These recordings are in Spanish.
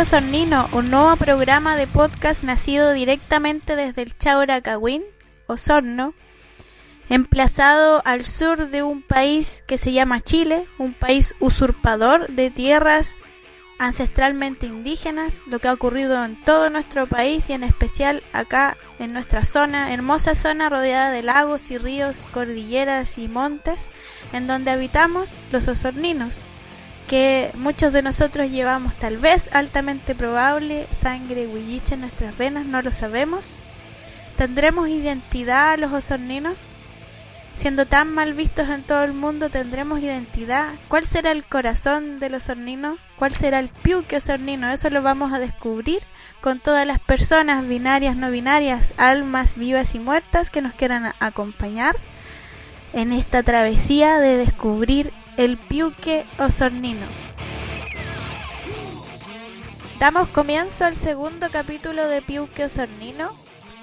Esto es Piuque Osornino, un nuevo programa de podcast nacido directamente desde el Chauracagüín, Osorno, emplazado al sur de un país que se llama Chile, un país usurpador de tierras ancestralmente indígenas, lo que ha ocurrido en todo nuestro país y en especial acá en nuestra zona, hermosa zona rodeada de lagos y ríos, cordilleras y montes, en donde habitamos los osorninos, que muchos de nosotros llevamos tal vez altamente probable sangre huilliche en nuestras venas, no lo sabemos. ¿Tendremos identidad los osorninos? Siendo tan mal vistos en todo el mundo, ¿tendremos identidad? ¿Cuál será el corazón de los osorninos? ¿Cuál será el piuque osornino? Eso lo vamos a descubrir con todas las personas binarias, no binarias, almas vivas y muertas que nos quieran acompañar en esta travesía de descubrir el piuque osornino. Damos comienzo al segundo capítulo de Piuque Osornino.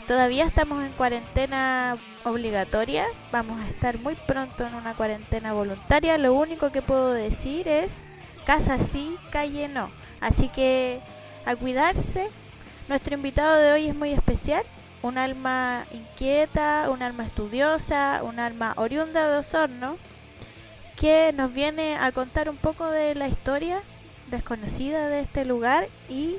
Todavía estamos en cuarentena obligatoria. Vamos a estar muy pronto en una cuarentena voluntaria. Lo único que puedo decir es casa sí, calle no. Así que a cuidarse. Nuestro invitado de hoy es muy especial. Un alma inquieta, un alma estudiosa, un alma oriunda de Osorno que nos viene a contar un poco de la historia desconocida de este lugar y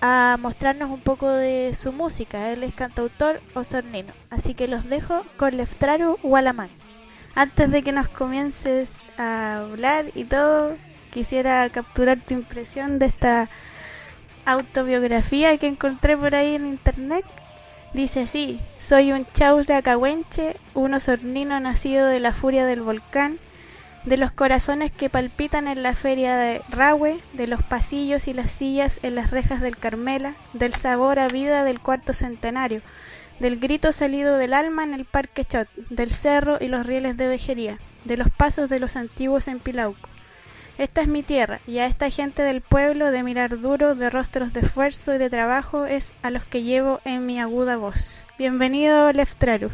a mostrarnos un poco de su música. Él es cantautor osornino. Así que los dejo con Leftraru Walamán. Antes de que nos comiences a hablar y todo, quisiera capturar tu impresión de esta autobiografía que encontré por ahí en internet. Dice así, soy un chaura cahuenche, un osornino nacido de la furia del volcán, de los corazones que palpitan en la feria de Rahue, de los pasillos y las sillas en las rejas del Carmela, del sabor a vida del cuarto centenario, del grito salido del alma en el parque Chot, del cerro y los rieles de vejería, de los pasos de los antiguos en Pilauco. Esta es mi tierra, y a esta gente del pueblo de mirar duro, de rostros de esfuerzo y de trabajo es a los que llevo en mi aguda voz. Bienvenido, Leftraru.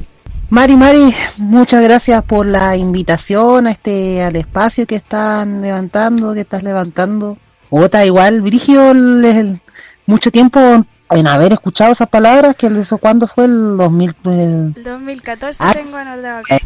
Mari, Mari, muchas gracias por la invitación a este al espacio que están levantando, que estás levantando. Otra igual, Brigio, mucho tiempo en haber escuchado esas palabras, que eso cuándo fue el 2000, el 2014 ah, tengo anotado acá.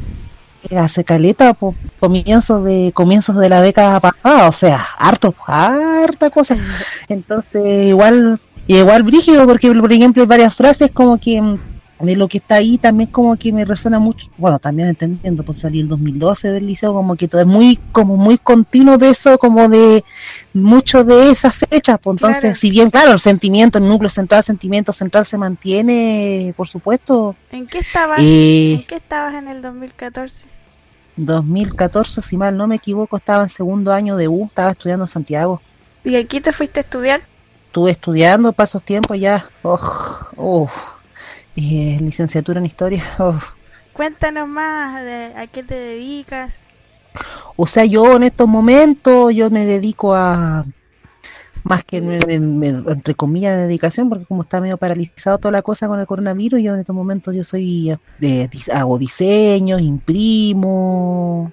Eh, hace caleta, por comienzos de comienzos de la década pasada, o sea, harto, harta cosa. Entonces, igual igual brígido porque por ejemplo hay varias frases como que de lo que está ahí también como que me resuena mucho, bueno, también entendiendo, pues salí el 2012 del liceo, como que todo es muy, como muy continuo de eso, como de mucho de esas fechas, pues entonces, si bien, claro, el sentimiento, el núcleo central, el sentimiento central se mantiene, por supuesto. ¿En qué estabas, eh, ¿en qué estabas en el 2014? 2014, si mal no me equivoco, estaba en segundo año de U, estaba estudiando en Santiago. ¿Y aquí te fuiste a estudiar? Estuve estudiando, pasos tiempo ya, oh, eh, licenciatura en historia. Oh. Cuéntanos más de a qué te dedicas. O sea, yo en estos momentos yo me dedico a más que entre comillas de dedicación porque como está medio paralizado toda la cosa con el coronavirus yo en estos momentos yo soy de, hago diseños imprimo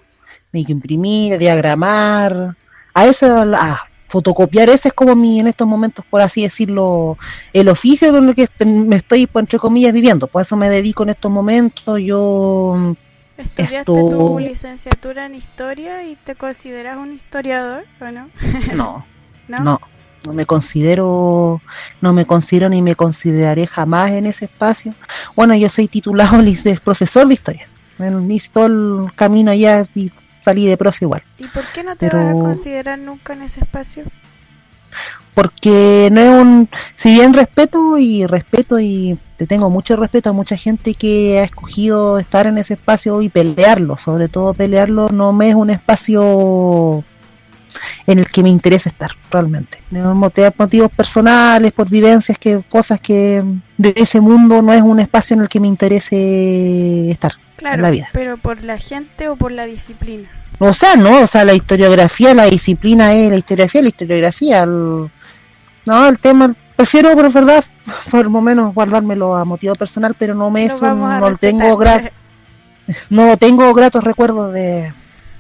me hay que imprimir diagramar a eso a, fotocopiar ese es como mi en estos momentos por así decirlo el oficio con el que me estoy pues, entre comillas viviendo. Por eso me dedico en estos momentos yo estudiaste tu licenciatura en historia y te consideras un historiador o no no no no me considero no me considero ni me consideraré jamás en ese espacio. Bueno yo soy titulado profesor de historia. En todo el camino allá salí de profe igual. ¿Y por qué no te vas a considerar nunca en ese espacio? Porque no es un... Si bien respeto y respeto y te tengo mucho respeto a mucha gente que ha escogido estar en ese espacio y pelearlo, sobre todo pelearlo, no me es un espacio en el que me interesa estar realmente. Motivos personales, por vivencias, que cosas que de ese mundo no es un espacio en el que me interese estar claro, la vida. Pero por la gente o por la disciplina. O sea, no, o sea, la historiografía, la disciplina es la historiografía, la historiografía. no, el tema, prefiero, por verdad, por lo menos guardármelo a motivo personal, pero no me es un, no tengo no tengo gratos recuerdos de.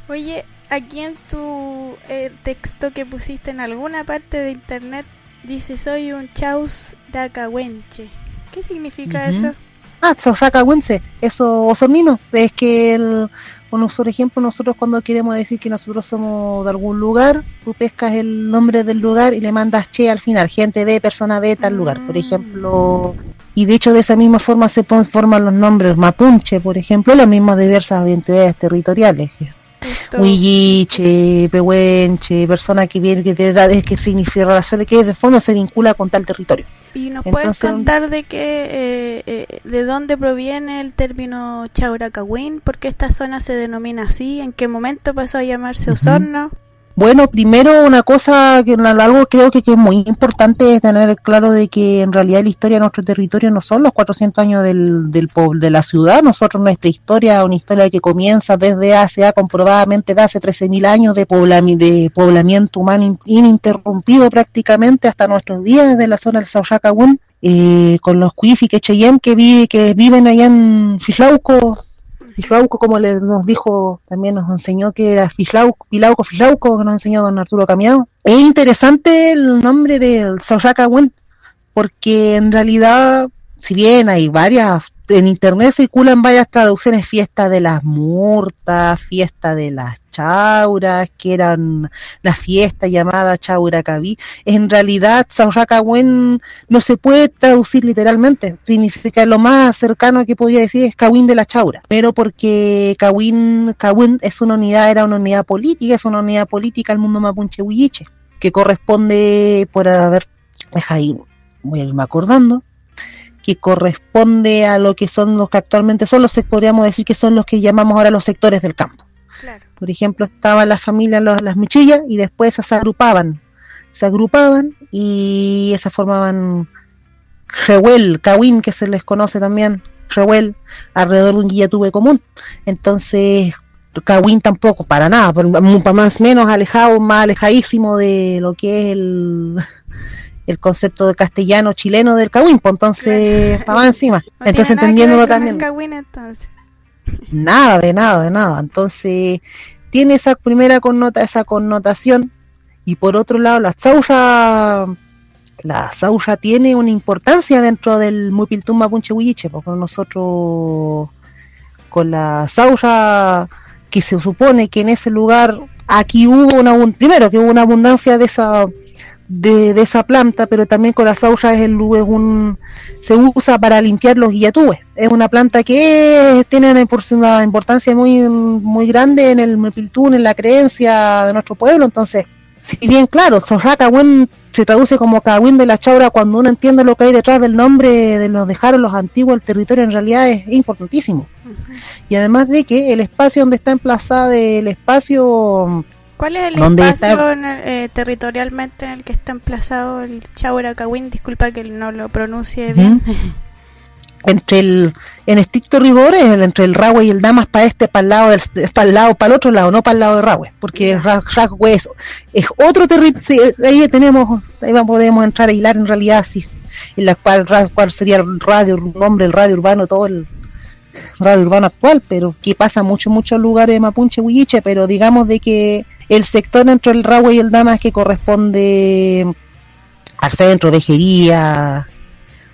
Oye, aquí en tu eh, texto que pusiste en alguna parte de internet dice soy un chaus racahuenche. ¿Qué significa eso? Ah, chaus racahuenche, eso osornino. Es que el, bueno, por ejemplo, nosotros cuando queremos decir que nosotros somos de algún lugar, tú pescas el nombre del lugar y le mandas che al final, gente de, persona de tal lugar. Por mm. ejemplo, y de hecho de esa misma forma se forman los nombres mapuche, por ejemplo, las mismas diversas identidades territoriales. Huilliche, pehuenche, persona que viene, que, de, que significa relación, que de fondo se vincula con tal territorio. ¿Y nos puedes contar de qué, eh, eh, de dónde proviene el término Chauracahuín? ¿Por qué esta zona se denomina así? ¿En qué momento pasó a llamarse Osorno? Bueno, primero una cosa que algo creo que, es muy importante es tener claro de que en realidad la historia de nuestro territorio no son los 400 años del, del de la ciudad, nosotros nuestra historia es una historia que comienza desde hace comprobadamente de hace 13.000 años de, de poblamiento humano ininterrumpido prácticamente hasta nuestros días desde la zona del Sauchacagún, eh, con los Cuifi que Cheyenne que vive que viven allá en Fislauco Como le, nos dijo, también nos enseñó que era Fislauco, Filauco, Fislauco, que nos enseñó don Arturo Camiado. Es interesante el nombre del Sauchacagüen, porque en realidad, si bien hay varias en internet circulan varias traducciones, fiesta de las murtas, fiesta de las chauras, que eran la fiesta llamada chauracaví. En realidad, Sauracagüen no se puede traducir literalmente, significa lo más cercano que podría decir es Cahuín de la chaura, pero porque Cahuín, Cahuín es una unidad, era una unidad política, es una unidad política al mundo mapuche que corresponde por haber, ahí, voy a irme acordando, que corresponde a lo que son los que actualmente son los, podríamos decir que son los que llamamos ahora los sectores del campo. Por ejemplo, estaban las familias, las michillas, y después se agrupaban, se agrupaban y se formaban Rehuel, Cawin, que se les conoce también, Rehuel, alrededor de un guillatube común. Entonces, Cawin tampoco, para nada, para más menos alejado, más alejadísimo de lo que es el el concepto de castellano chileno del Cawin, pues entonces para encima. entonces entendiéndolo también. Nada, de nada, de nada. Entonces tiene esa primera connota, esa connotación y por otro lado la sauja la sauja tiene una importancia dentro del Mupiltum Mapuche Huilliche, porque nosotros con la sauja que se supone que en ese lugar aquí hubo una primero que hubo una abundancia de esa de, esa planta, pero también con la sauja es, el, es un, se usa para limpiar los guillatúes. Es una planta que tiene una, importancia muy, muy grande en el Mepiltún, en la creencia de nuestro pueblo. Entonces, si bien claro, Sorracagüen se traduce como Cagüín de la Chaura, cuando uno entiende lo que hay detrás del nombre de los dejaron los antiguos, el territorio en realidad es importantísimo. Y además de que el espacio donde está emplazado, el espacio ¿Cuál es el espacio eh, territorialmente en el que está emplazado el Chauracawin? Disculpa que no lo pronuncie bien. entre el en estricto rigor es entre el Rahue y el Damas para este para el lado del para el lado para el otro lado no para el lado de Rahue porque Rahue es, es, otro territorio ahí tenemos ahí podemos entrar a hilar en realidad sí en la cual, cual sería el radio el nombre el radio urbano todo el radio urbano actual pero que pasa mucho muchos lugares de Mapuche Huilliche pero digamos de que el sector entre el Rahue y el Damas que corresponde al centro, vejería,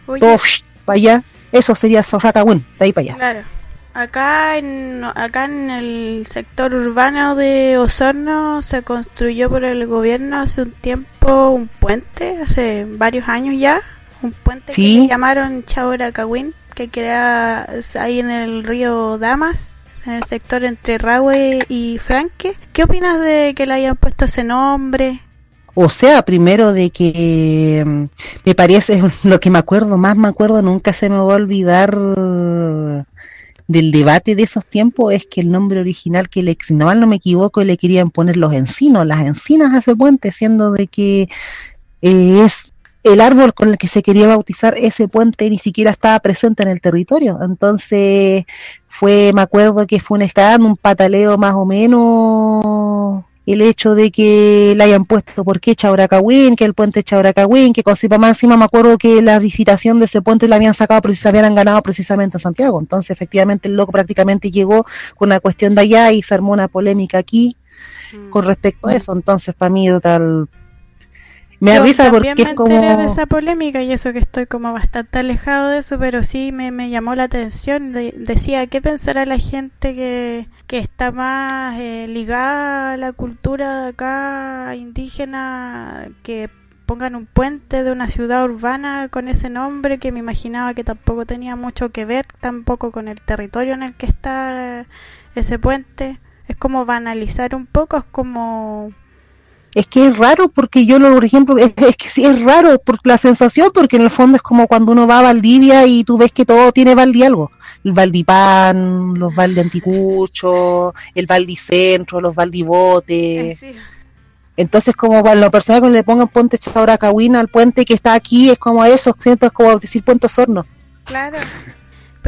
todo para allá, eso sería Sorracagüen, de ahí para allá. Claro. Acá en, acá en el sector urbano de Osorno se construyó por el gobierno hace un tiempo un puente, hace varios años ya, un puente que llamaron Chauracagüín, que queda ahí en el río Damas en el sector entre Rahue y Franque. ¿Qué opinas de que le hayan puesto ese nombre? O sea, primero de que mm, me parece lo que me acuerdo, más me acuerdo, nunca se me va a olvidar del debate de esos tiempos es que el nombre original que le, si no mal no me equivoco, le querían poner los encinos, las encinas a ese puente, siendo de que eh, es el árbol con el que se quería bautizar ese puente ni siquiera estaba presente en el territorio. Entonces fue, me acuerdo que fue un escándalo, un pataleo más o menos el hecho de que le hayan puesto por qué Chauracagüín, que el puente Chauracagüín, que Cosipa Máxima, me acuerdo que la visitación de ese puente la habían sacado, se habían ganado precisamente en Santiago. Entonces, efectivamente, el loco prácticamente llegó con una cuestión de allá y se armó una polémica aquí mm. con respecto a eso. Entonces, para mí, total. Me avisa porque me es como. de esa polémica y eso que estoy como bastante alejado de eso, pero sí me, me llamó la atención. decía, ¿qué pensará la gente que, que está más eh, ligada a la cultura de acá indígena que pongan un puente de una ciudad urbana con ese nombre que me imaginaba que tampoco tenía mucho que ver tampoco con el territorio en el que está ese puente. Es como banalizar un poco, es como... Es que es raro porque yo, lo, por ejemplo, es, que sí es raro por la sensación, porque en el fondo es como cuando uno va a Valdivia y tú ves que todo tiene Valdi algo. El Valdipán, los Valdi Anticucho, el Valdicentro, los Valdibotes. Sí entonces, como para lo personal, cuando le pongan puente Chauracahuina al puente que está aquí, es como eso, siento es como decir Puente Osorno. Claro.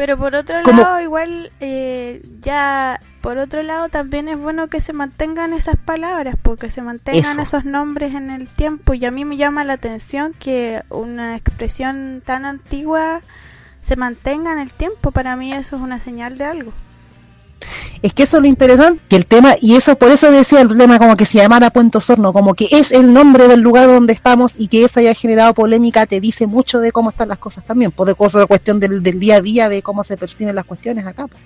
Pero por otro lado, igual, eh, ya, por otro lado, también es bueno que se mantengan esas palabras, porque se mantengan esos nombres en el tiempo. Y a mí me llama la atención que una expresión tan antigua se mantenga en el tiempo. Para mí eso es una señal de algo. Es que eso es lo interesante, que el tema, y eso por eso decía el tema como que se llamara Puente Osorno, como que es el nombre del lugar donde estamos y que eso haya generado polémica, te dice mucho de cómo están las cosas también, pues de cosas, cuestión del, día a día, de cómo se perciben las cuestiones acá. Pues.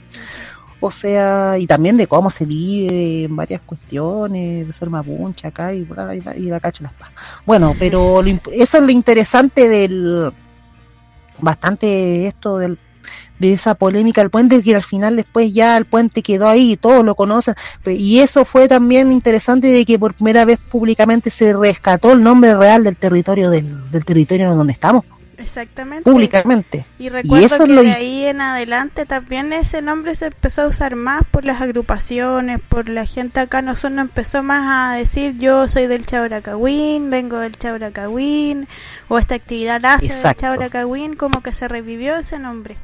O sea, y también de cómo se vive en varias cuestiones, de ser mapuncha acá y, las Bueno, pero eso es lo interesante del bastante esto del de esa polémica del puente, que al final después ya el puente quedó ahí, todos lo conocen, y eso fue también interesante de que por primera vez públicamente se rescató el nombre real del territorio del, del territorio donde estamos. Exactamente. Públicamente. Y recuerdo que de ahí en adelante también ese nombre se empezó a usar más por las agrupaciones, por la gente acá. no solo empezó más a decir yo soy del Chauracahuín, vengo del Chauracahuín, o esta actividad nace del Chauracahuín, como que se revivió ese nombre.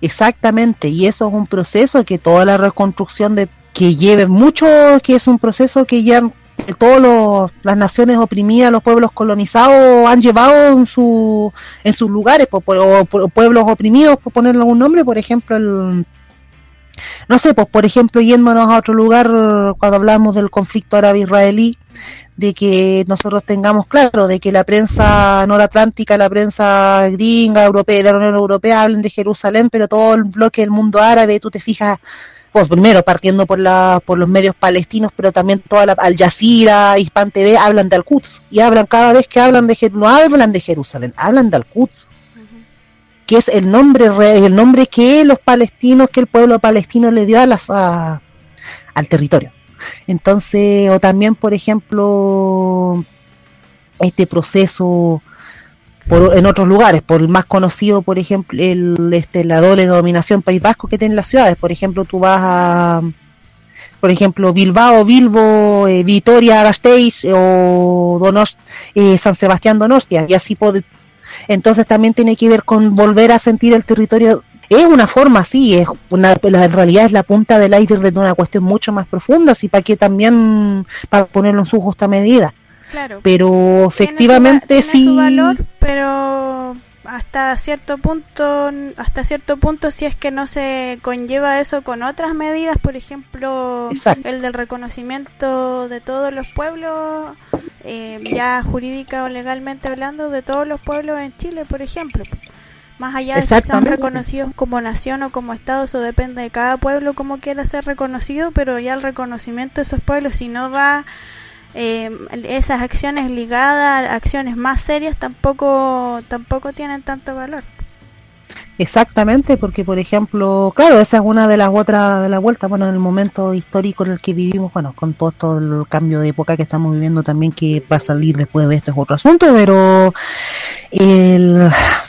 Exactamente, y eso es un proceso que toda la reconstrucción de que lleve mucho, que es un proceso que ya todas las naciones oprimidas, los pueblos colonizados han llevado en, su, en sus lugares, o, pueblos oprimidos, por ponerle algún nombre, por ejemplo, el, no sé, pues por ejemplo, yéndonos a otro lugar, cuando hablamos del conflicto árabe-israelí, de que nosotros tengamos claro de que la prensa noratlántica, la prensa gringa, europea, la Unión Europea hablen de Jerusalén, pero todo el bloque del mundo árabe, tú te fijas, pues primero partiendo por la, por los medios palestinos, pero también toda la Al Jazeera, Hispan TV hablan de Al-Quds y hablan cada vez que hablan de no hablan de Jerusalén, hablan de Al-Quds. Que es el nombre el nombre que los palestinos, que el pueblo palestino le dio a las a, al territorio. Entonces, o también, por ejemplo, este proceso por, en otros lugares, por el más conocido, por ejemplo, el, este, la doble dominación País Vasco que tienen las ciudades. Por ejemplo, tú vas a, por ejemplo, Bilbao, Bilbo, eh, Vitoria, Gasteiz o Donost, eh, San Sebastián, Donostia, y así puede. Entonces también tiene que ver con volver a sentir el territorio es una forma, sí, es una, la, en realidad es la punta del iceberg de una cuestión mucho más profunda, así para que también, para ponerlo en su justa medida. Claro. Pero efectivamente sí. Su valor, pero hasta cierto punto, hasta cierto punto, si es que no se conlleva eso con otras medidas, por ejemplo, el del reconocimiento de todos los pueblos, eh, ya jurídica o legalmente hablando, de todos los pueblos en Chile, por ejemplo. Más allá de si son reconocidos como nación o como estado, eso depende de cada pueblo como quiera ser reconocido, pero ya el reconocimiento de esos pueblos, si no va eh, esas acciones ligadas a acciones más serias, tampoco, tampoco tienen tanto valor. Exactamente, porque por ejemplo, claro, esa es una de las otras de la vuelta, bueno, en el momento histórico en el que vivimos, bueno, con todo, el cambio de época que estamos viviendo también que va a salir después de esto es otro asunto, pero el,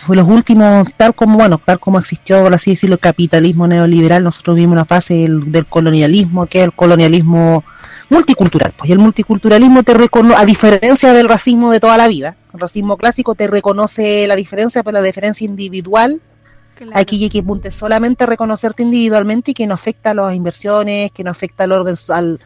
los últimos, tal como, bueno, tal como existió, por así decirlo, el capitalismo neoliberal, nosotros vivimos una fase del, colonialismo, que es el colonialismo multicultural, pues el multiculturalismo te reconoce, a diferencia del racismo de toda la vida, el racismo clásico te reconoce la diferencia, pero la diferencia individual Aquí hay que apunte solamente a reconocerte individualmente y que no afecta a las inversiones, que no afecta al orden, al,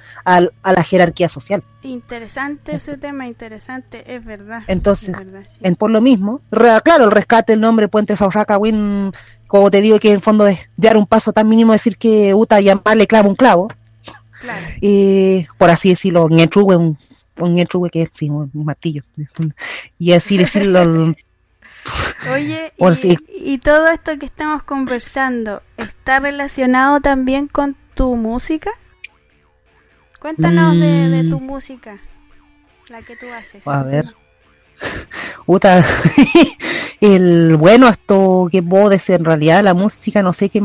a la jerarquía social. Interesante ese tema, interesante, es verdad. Entonces, en, por lo mismo, claro, el rescate del nombre Puente Win, como te digo, que en el fondo es dar un paso tan mínimo decir que Uta llamarle clavo un clavo. eh, por así decirlo, ñetrugue, un, un ñetrugue que es sí, un martillo, y así decirlo. Oye, y, y, todo esto que estamos conversando, ¿está relacionado también con tu música? Cuéntanos de, de, tu mm. música, la que tú haces. A ver. Uta, el bueno, esto que puedo decir, en realidad la música no sé qué,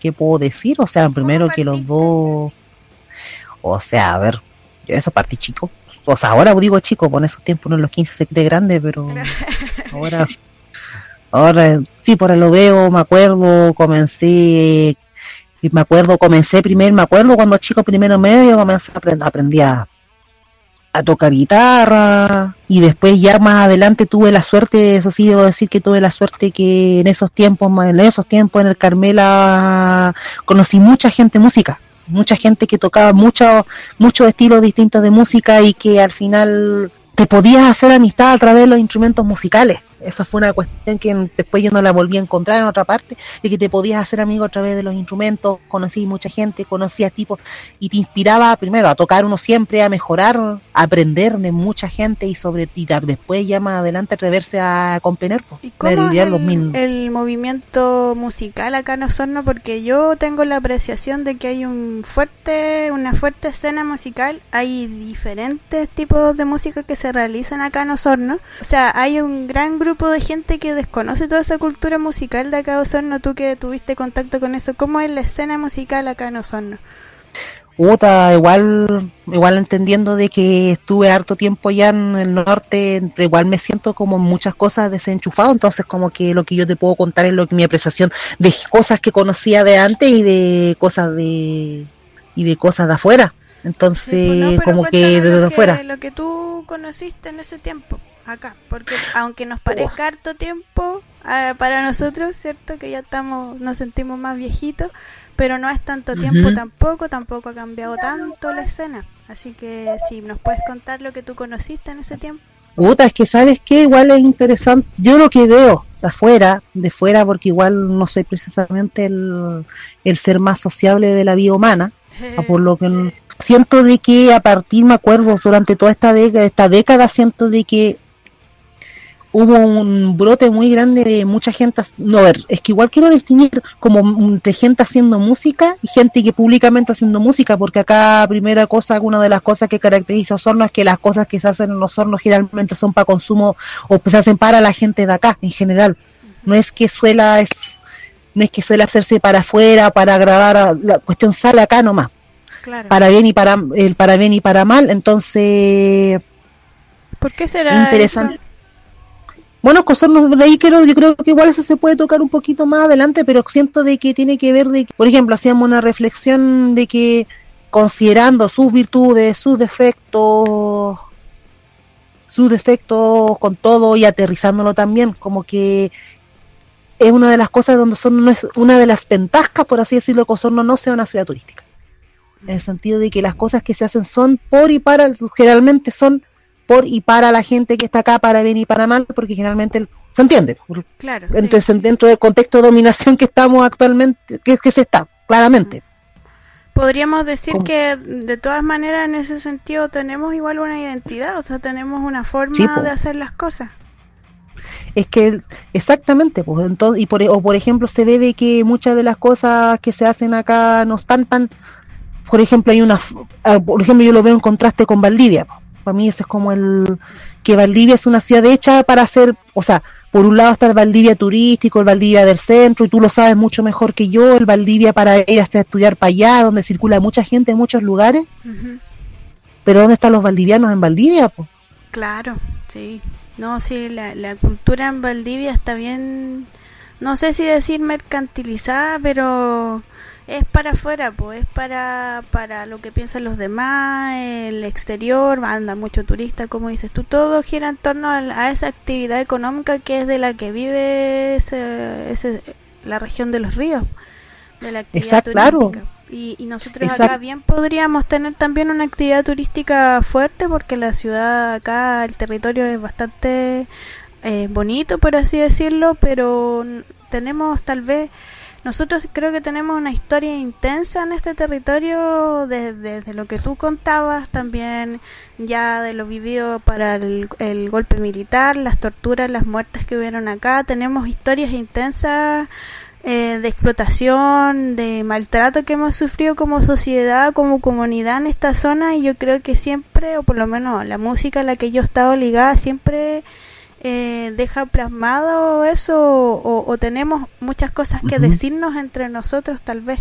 qué puedo decir, o sea, primero que los dos, o sea, a ver, yo eso partí chico, o sea, ahora digo chico, por esos tiempos no en los 15 se cree grande, pero ahora, ahora sí, por ahí lo veo, me acuerdo, comencé, me acuerdo, comencé primero, me acuerdo cuando chico primero medio, comencé a aprender, aprendí a a tocar guitarra y después ya más adelante tuve la suerte, eso sí debo decir que tuve la suerte que en esos tiempos, en esos tiempos en el Carmela conocí mucha gente música, mucha gente que tocaba muchos muchos estilos distintos de música y que al final te podías hacer amistad a través de los instrumentos musicales. Esa fue una cuestión que después yo no la volví a encontrar en otra parte, de que te podías hacer amigo a través de los instrumentos, conocí mucha gente, conocías tipos y te inspiraba primero a tocar uno siempre, a mejorar, a aprender de mucha gente y sobre ti después ya más adelante atreverse a componer. ¿Y cómo el, el, movimiento musical acá en Osorno? Porque yo tengo la apreciación de que hay un fuerte, una fuerte escena musical, hay diferentes tipos de música que se realizan acá en Osorno, o sea, hay un gran grupo de gente que desconoce toda esa cultura musical de acá de Osorno, tú que tuviste contacto con eso, ¿cómo es la escena musical acá en Osorno? Puta, igual, igual entendiendo de que estuve harto tiempo ya en el norte, igual me siento como muchas cosas desenchufado, entonces como que lo que yo te puedo contar es lo que mi apreciación de cosas que conocía de antes y de cosas de y de cosas de afuera. Entonces, pues como que de afuera. Lo que tú conociste en ese tiempo acá, porque aunque nos parezca harto tiempo eh, para nosotros, ¿cierto? Que ya estamos, nos sentimos más viejitos, pero no es tanto tiempo tampoco, tampoco ha cambiado tanto la escena. Así que si nos puedes contar lo que tú conociste en ese tiempo. Puta, es que sabes que igual es interesante. Yo lo que veo de afuera, de fuera, porque igual no soy precisamente el, el ser más sociable de la vida humana, por lo que siento de que a partir, me acuerdo, durante toda esta década, esta década siento de que hubo un brote muy grande de mucha gente, no, a ver, es que igual quiero distinguir como entre gente haciendo música y gente que públicamente haciendo música, porque acá primera cosa, una de las cosas que caracteriza a Osorno es que las cosas que se hacen en Osorno generalmente son para consumo o se hacen para la gente de acá en general. No es que suela es no es que suele hacerse para afuera, para agradar, la cuestión sale acá nomás. Para bien y para el para bien y para mal, entonces ¿Por qué será interesante? Bueno, cosas de ahí creo, yo creo que igual eso se puede tocar un poquito más adelante, pero siento de que tiene que ver de que, por ejemplo, hacíamos una reflexión de que considerando sus virtudes, sus defectos, sus defectos con todo y aterrizándolo también, como que es una de las cosas donde son no es una de las ventajas, por así decirlo, que Osorno no sea una ciudad turística. En el sentido de que las cosas que se hacen son por y para, generalmente son por y para la gente que está acá, para bien y para mal, porque generalmente se entiende. Claro. Entonces, dentro del contexto de dominación que estamos actualmente, que, que se está, claramente. Podríamos decir que de todas maneras en ese sentido tenemos igual una identidad, o sea, tenemos una forma de hacer las cosas. Es que exactamente, pues entonces y por o por ejemplo se ve de que muchas de las cosas que se hacen acá no están tan por ejemplo hay una ah, por ejemplo yo lo veo en contraste con Valdivia. Para mí ese es como el que Valdivia es una ciudad hecha para hacer, o sea, por un lado está el Valdivia turístico, el Valdivia del centro, y tú lo sabes mucho mejor que yo, el Valdivia para ir hasta estudiar para allá, donde circula mucha gente en muchos lugares. Pero ¿dónde están los valdivianos en Valdivia? Claro, sí. No, sí, la, la cultura en Valdivia está bien, no sé si decir mercantilizada, pero es para afuera, pues es para, para lo que piensan los demás, el exterior, anda mucho turista, como dices tú, todo gira en torno a, esa actividad económica que es de la que vive ese, ese, la región de los ríos, de la actividad turística. Y, y, nosotros acá bien podríamos tener también una actividad turística fuerte porque la ciudad acá, el territorio es bastante eh, bonito, por así decirlo, pero tenemos tal vez nosotros creo que tenemos una historia intensa en este territorio, desde, lo que tú contabas, también ya de lo vivido para el, el golpe militar, las torturas, las muertes que hubieron acá, tenemos historias intensas eh, de explotación, de maltrato que hemos sufrido como sociedad, como comunidad en esta zona. Y yo creo que siempre, o por lo menos la música a la que yo he estado ligada, siempre eh, deja plasmado eso o, tenemos muchas cosas que decirnos entre nosotros tal vez.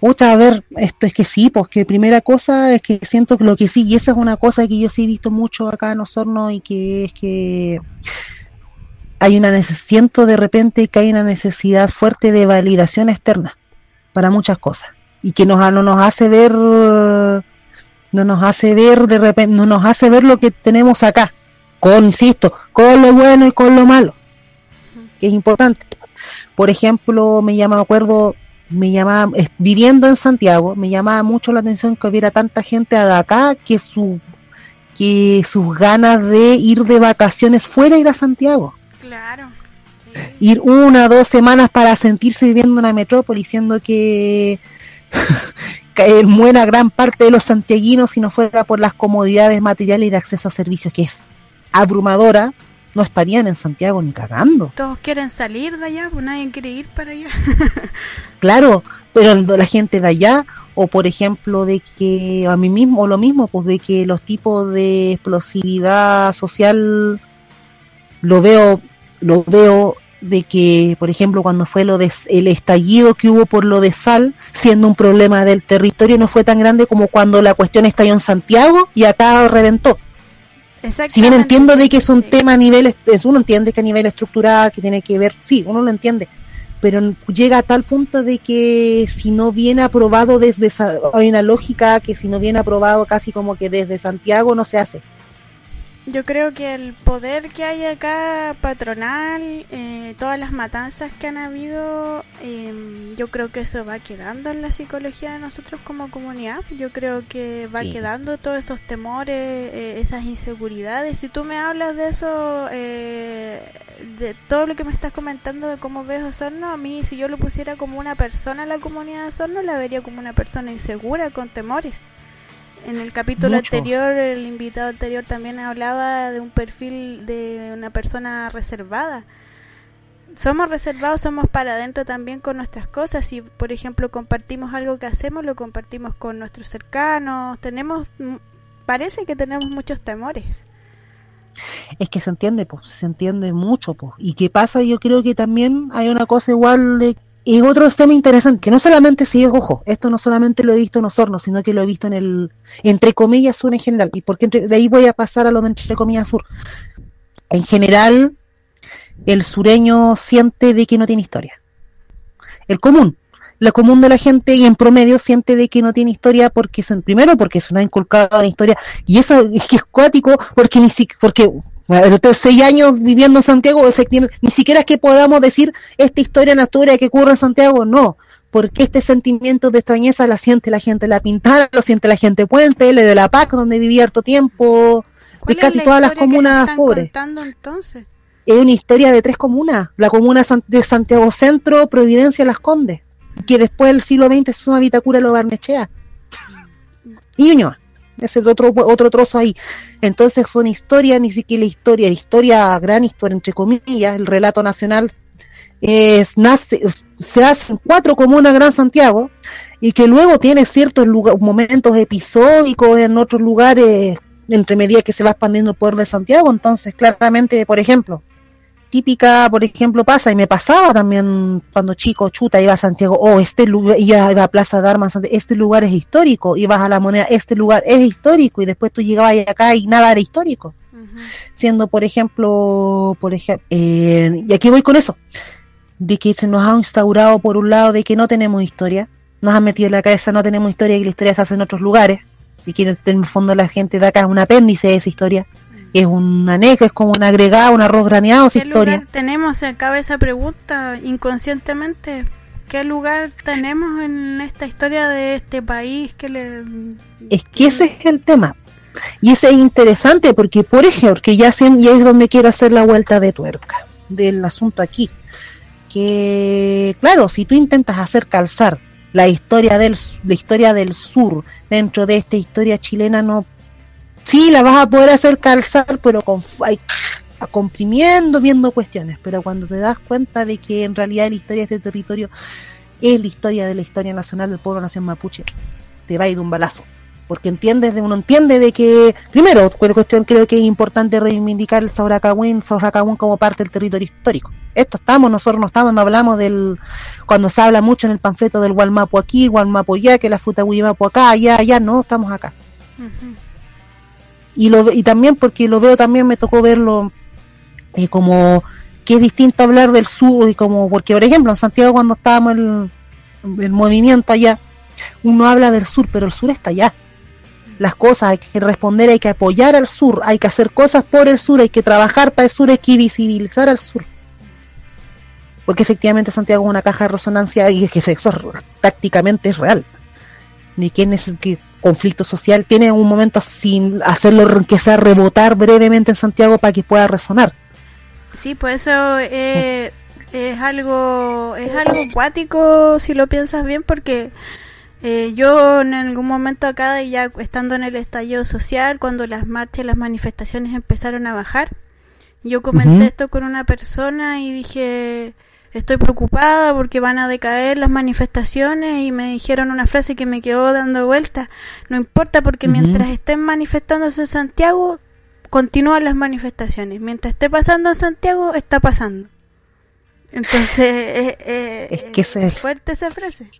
Otra, a ver, esto es que sí, pues que primera cosa es que siento que lo que sí, y esa es una cosa que yo sí he visto mucho acá en Osorno y que es que hay una siento de repente que hay una necesidad fuerte de validación externa para muchas cosas y que nos no nos hace ver no nos hace ver de repente no nos hace ver lo que tenemos acá con insisto con lo bueno y con lo malo que es importante. Por ejemplo me llama acuerdo me llamaba viviendo en Santiago me llamaba mucho la atención que hubiera tanta gente de acá que su que sus ganas de ir de vacaciones fuera ir a Santiago. Claro. Ir una o dos semanas para sentirse viviendo en una metrópoli, siendo que, que muera gran parte de los santiaguinos si no fuera por las comodidades materiales y de acceso a servicios, que es abrumadora, no estarían en Santiago ni cagando. Todos quieren salir de allá, pues nadie quiere ir para allá. claro, pero la gente de allá, o por ejemplo de que a mí mismo, o lo mismo, pues de que los tipos de explosividad social lo veo lo veo de que, por ejemplo, cuando fue lo de el estallido que hubo por lo de sal, siendo un problema del territorio, no fue tan grande como cuando la cuestión estalló en Santiago y acá reventó. Si bien entiendo de que es un tema a nivel, uno entiende que a nivel estructural, que tiene que ver, sí, uno lo entiende, pero llega a tal punto de que si no viene aprobado desde, hay una lógica que si no viene aprobado casi como que desde Santiago no se hace. Yo creo que el poder que hay acá patronal, eh, todas las matanzas que han habido, em, yo creo que eso va quedando en la psicología de nosotros como comunidad. Yo creo que va quedando todos esos temores, eh, esas inseguridades. Si tú me hablas de eso, eh, de todo lo que me estás comentando de cómo ves Osorno, a mí si yo lo pusiera como una persona en la comunidad de Osorno, la vería como una persona insegura, con temores. En el capítulo anterior, el invitado anterior también hablaba de un perfil de una persona reservada. Somos reservados, somos para adentro también con nuestras cosas. Si, por ejemplo, compartimos algo que hacemos, lo compartimos con nuestros cercanos. Tenemos, parece que tenemos muchos temores. Es que se entiende, pues, se entiende mucho, pues. Y qué pasa, yo creo que también hay una cosa igual de y otro tema interesante, que no solamente si es, ojo, esto no solamente lo he visto en Osorno, sino que lo he visto en el, entre comillas, sur en general. Y porque de ahí voy a pasar a lo de entre comillas sur. En general, el sureño siente de que no tiene historia. El común, la común de la gente y en promedio siente de que no tiene historia porque son, primero porque se una inculcado en historia y eso es que es cuático porque ni siquiera, porque bueno, seis años viviendo en Santiago, efectivamente, ni siquiera es que podamos decir esta historia natural que ocurre en Santiago, no, porque este sentimiento de extrañeza la siente la gente La Pintada, lo siente la gente Puente, le de la PAC, donde viví harto tiempo, de casi todas las comunas pobres. entonces? Es una historia de tres comunas, la comuna de Santiago Centro, Providencia, Las Condes, que después del siglo XX es una Vitacura lo Barnechea. Y Ñuñoa ese otro, otro trozo ahí. Entonces son historias, ni siquiera historia, historia, gran historia, entre comillas, el relato nacional es, nace, se hace en cuatro comunas Gran Santiago y que luego tiene ciertos momentos episódicos en otros lugares entre medida que se va expandiendo el poder de Santiago. Entonces, claramente, por ejemplo, típica, por ejemplo, pasa, y me pasaba también cuando chico, chuta, iba a Santiago, oh, este lugar, iba a Plaza de Armas, este lugar es histórico, ibas a la moneda, este lugar es histórico, y después tú llegabas acá y nada era histórico. Siendo, por ejemplo, por ejemplo, eh, y aquí voy con eso, de que se nos ha instaurado, por un lado, de que no tenemos historia, nos han metido en la cabeza, no tenemos historia, y la historia se hace en otros lugares, y que en el fondo la gente de acá es un apéndice de esa historia es un anexo, es como un agregado, un arroz graneado, esa historia. tenemos acá esa pregunta inconscientemente? ¿Qué lugar tenemos en esta historia de este país que le... Es que ese es el tema. Y ese es interesante porque, por ejemplo, que ya, ya es donde quiero hacer la vuelta de tuerca del asunto aquí. que, claro, si tú intentas hacer calzar la historia del, la historia del sur dentro de esta historia chilena, no, sí la vas a poder hacer calzar, pero con, comprimiendo, viendo cuestiones, pero cuando te das cuenta de que en realidad la historia de este territorio es la historia de la historia nacional del pueblo nación mapuche, te va a ir un balazo. Porque entiendes de uno entiende de que primero cuestión creo que es importante reivindicar el Sauracagüín, Sauracagüín como parte del territorio histórico. Esto estamos nosotros no estamos no hablamos del cuando se habla mucho en el panfleto del Gualmapo aquí Gualmapo allá que la fruta Guimapo acá allá allá no estamos acá y lo y también porque lo veo también me tocó verlo eh, como que es distinto hablar del sur y como porque por ejemplo en Santiago cuando estábamos en el, movimiento allá uno habla del sur pero el sur está allá las cosas, hay que responder, hay que apoyar al sur, hay que hacer cosas por el sur, hay que trabajar para el sur, hay que visibilizar al sur. Porque efectivamente Santiago es una caja de resonancia y es que eso tácticamente es real. Ni quién es que conflicto social tiene un momento sin hacerlo que sea rebotar brevemente en Santiago para que pueda resonar. Sí, pues eso eh, es algo es algo acuático si lo piensas bien porque eh, yo en algún momento acá, ya estando en el estallido social, cuando las marchas, las manifestaciones empezaron a bajar, yo comenté esto con una persona y dije, estoy preocupada porque van a decaer las manifestaciones y me dijeron una frase que me quedó dando vuelta, no importa porque mientras estén manifestándose en Santiago, continúan las manifestaciones, mientras esté pasando en Santiago, está pasando. Entonces, es que es fuerte esa frase.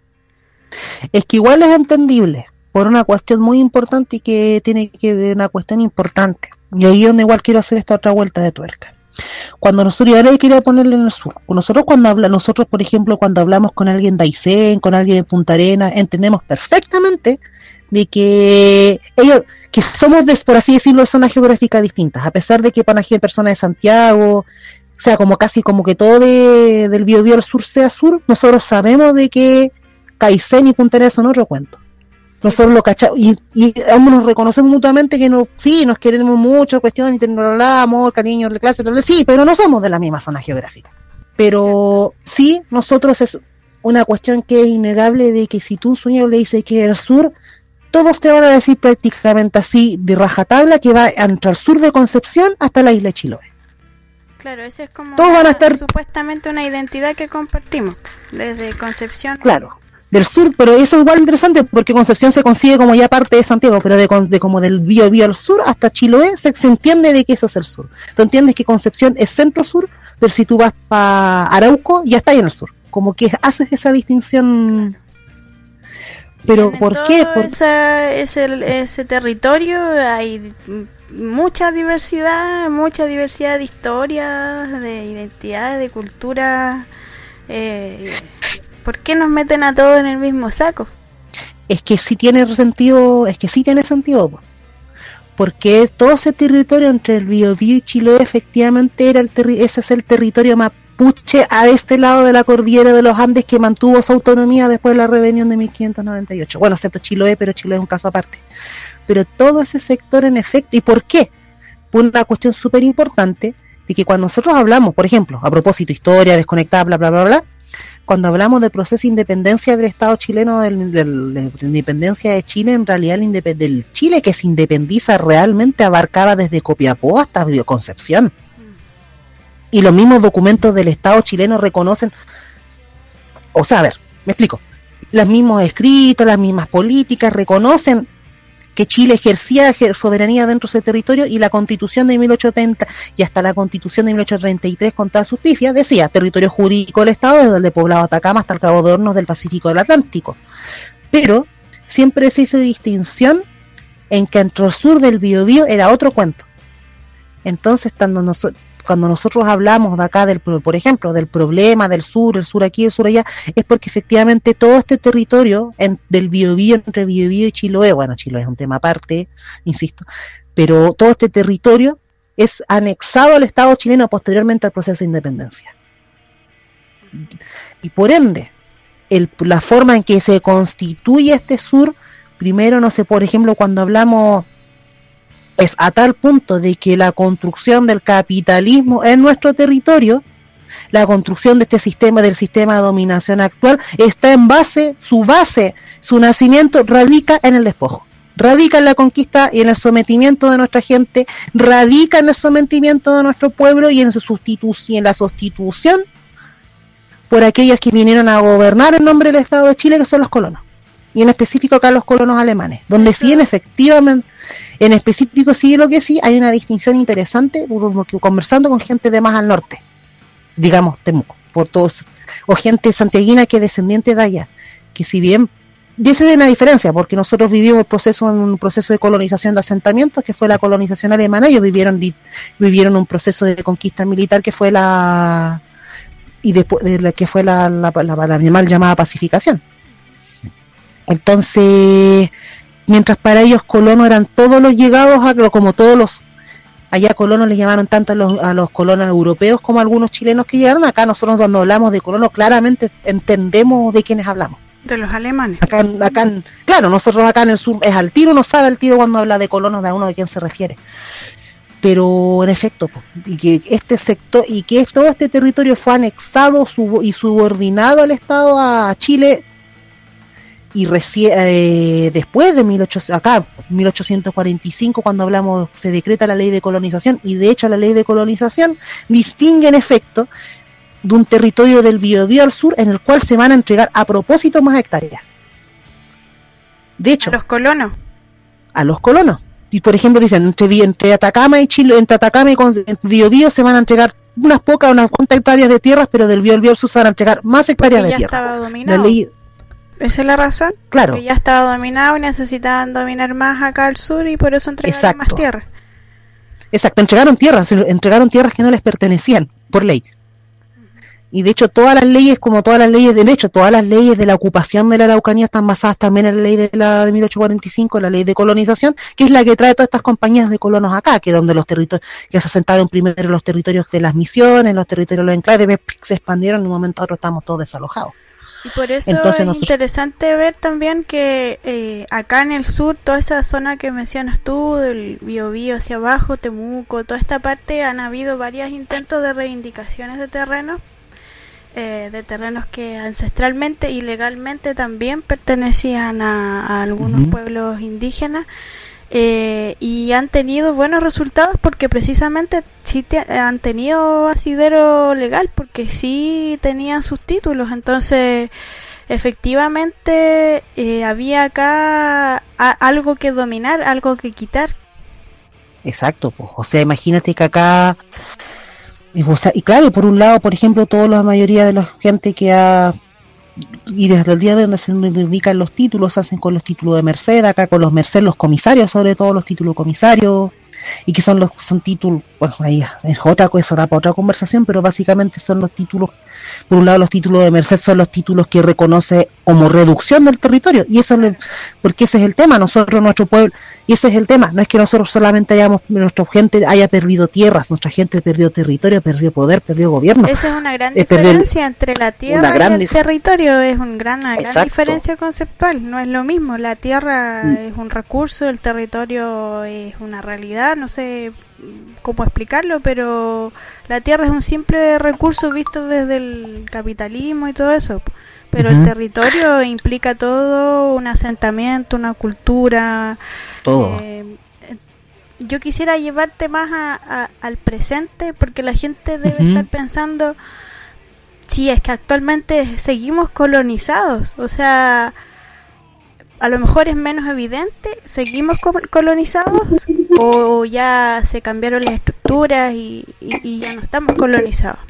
Es que igual es entendible por una cuestión muy importante y que tiene que ver una cuestión importante. Y ahí es donde igual quiero hacer esta otra vuelta de tuerca. Cuando nosotros, y ahora quería ponerle en el sur, nosotros cuando habla, nosotros por ejemplo cuando hablamos con alguien de Aysén, con alguien de Punta Arena, entendemos perfectamente de que ellos, que somos de, por así decirlo, de zonas geográficas distintas, a pesar de que para gente personas de Santiago, o sea, como casi como que todo del Biobío al sur sea sur, nosotros sabemos de que Kaizen y Punta son otro cuento. Nosotros lo cachamos y, y ambos nos reconocemos mutuamente que no, sí, nos queremos mucho, cuestión, y amor, cariño, de clase, sí, pero no somos de la misma zona geográfica. Pero sí, nosotros es una cuestión que es innegable de que si tú sueño le dices que el sur, todos te van a decir prácticamente así de rajatabla que va entre el sur de Concepción hasta la isla de Chiloé. Claro, esa es como todos van a estar... supuestamente una identidad que compartimos desde Concepción. Claro, del sur, pero eso es igual interesante porque Concepción se consigue como ya parte de Santiago, pero de, de como del Bío Bío al sur hasta Chiloé se, entiende de que eso es el sur. Tú entiendes que Concepción es centro-sur, pero si tú vas para Arauco ya está ahí en el sur. Como que haces esa distinción. Pero ¿por qué? Por... ese, ese territorio hay mucha diversidad, mucha diversidad de historias, de identidades, de cultura. Eh, ¿Por qué nos meten a todos en el mismo saco? Es que sí tiene sentido, es que sí tiene sentido, porque todo ese territorio entre el Biobío y Chiloé efectivamente era el ese es el territorio mapuche a este lado de la cordillera de los Andes que mantuvo su autonomía después de la rebelión de 1598. Bueno, excepto Chiloé, pero Chiloé es un caso aparte. Pero todo ese sector en efecto, ¿y por qué? Por una cuestión súper importante de que cuando nosotros hablamos, por ejemplo, a propósito, historia desconectada, bla, bla, bla, bla, cuando hablamos del proceso de independencia del Estado chileno, de la independencia de Chile, en realidad el del Chile que se independiza realmente abarcaba desde Copiapó hasta Concepción. Y los mismos documentos del Estado chileno reconocen, o sea, a ver, me explico, los mismos escritos, las mismas políticas reconocen que Chile ejercía soberanía dentro de ese territorio y la constitución de 1830 y hasta la constitución de 1833 con toda su decía territorio jurídico del Estado desde el de Poblado Atacama hasta el Cabo de Hornos del Pacífico del Atlántico. Pero siempre se hizo distinción en que entre el sur del Biobío era otro cuento. Entonces, estando nosotros cuando nosotros hablamos de acá, del, por ejemplo, del problema del sur, el sur aquí, el sur allá, es porque efectivamente todo este territorio del Biobío, entre Biobío y Chiloé, bueno, Chiloé es un tema aparte, insisto, pero todo este territorio es anexado al Estado chileno posteriormente al proceso de independencia. Y por ende, el, la forma en que se constituye este sur, primero, no sé, por ejemplo, cuando hablamos es a tal punto de que la construcción del capitalismo en nuestro territorio la construcción de este sistema, del sistema de dominación actual, está en base, su base, su nacimiento radica en el despojo radica en la conquista y en el sometimiento de nuestra gente, radica en el sometimiento de nuestro pueblo y en, su y en la sustitución por aquellos que vinieron a gobernar en nombre del Estado de Chile, que son los colonos. Y en específico acá los colonos alemanes, donde sí en efectivamente en específico sí lo que sí, hay una distinción interesante, conversando con gente de más al norte, digamos Temuco, por todos, o gente santiaguina que es descendiente de allá, que si bien y esa es una diferencia, porque nosotros vivimos un proceso de colonización de asentamientos, que fue la colonización alemana, ellos vivieron, vivieron un proceso de conquista militar que fue la y después de la que fue la, la, la, mal llamada pacificación. Entonces, mientras para ellos colonos eran todos los llegados, a, como todos los, allá colonos les llamaron tanto a los, a los colonos europeos como a algunos chilenos que llegaron, acá nosotros cuando hablamos de colonos claramente entendemos de quiénes hablamos. De los alemanes. Acá, acá, claro, nosotros acá en el sur es al tiro, no sabe al tiro cuando habla de colonos de a uno de quién se refiere. Pero en efecto, y que este sector y que todo este territorio fue anexado y subordinado al Estado a Chile y recién eh, después de 18, acá 1845 cuando hablamos se decreta la ley de colonización y de hecho la ley de colonización distingue en efecto de un territorio del Biobío al sur en el cual se van a entregar a propósito más hectáreas. De hecho, a los colonos. A los colonos. Y por ejemplo dicen, entre, entre Atacama y Chile, entre Atacama y Biobío se van a entregar unas pocas, unas cuantas hectáreas de tierras, pero del Biobío al sur se van a entregar más hectáreas de ya tierra. Estaba dominado. ¿Esa es la razón? Claro. Que ya estaba dominado y necesitaban dominar más acá al sur y por eso entregaron más tierras. Exacto, entregaron tierras, entregaron tierras que no les pertenecían por ley y de hecho todas las leyes, como todas las leyes del hecho, todas las leyes de la ocupación de la Araucanía están basadas también en la ley de la de 1845, la ley de colonización, que es la que trae todas estas compañías de colonos acá, que donde los territorios, que se asentaron primero los territorios de las misiones, los territorios de los enclaves, se expandieron, en un momento a otro estamos todos desalojados. Y por eso es interesante ver también que eh, acá en el sur, toda esa zona que mencionas tú, del Biobío hacia abajo, Temuco, toda esta parte, han habido varios intentos de reivindicaciones de terrenos eh, de terrenos que ancestralmente y legalmente también pertenecían a, algunos pueblos indígenas eh, y han tenido buenos resultados porque precisamente sí han tenido asidero legal porque sí tenían sus títulos. Entonces efectivamente eh, había acá algo que dominar algo que quitar. Exacto pues o sea imagínate que acá y, claro, por un lado, por ejemplo, toda la mayoría de la gente que ha y desde el día de donde se dedican los títulos, hacen con los títulos de Merced, acá con los Merced, los comisarios, sobre todo los títulos comisarios, y que son los son títulos, bueno, ahí es otra cosa, para otra conversación, pero básicamente son los títulos por un lado los títulos de Merced son los títulos que reconoce como reducción del territorio y eso es porque ese es el tema nosotros nuestro pueblo y ese es el tema. No es que nosotros solamente hayamos nuestra gente haya perdido tierras nuestra gente perdió territorio perdió poder perdió gobierno. Esa es una gran diferencia entre la tierra y el territorio es una gran, gran diferencia conceptual no es lo mismo. La tierra mm. es un recurso el territorio es una realidad no sé cómo explicarlo, pero la tierra es un simple recurso visto desde el capitalismo y todo eso. Pero el territorio implica todo, un asentamiento, una cultura. Todo. Eh, yo quisiera llevarte más a, al presente porque la gente debe estar pensando si es que actualmente seguimos colonizados. O sea, a lo mejor es menos evidente, seguimos colonizados o ya se cambiaron las estructuras y, ya no estamos colonizados.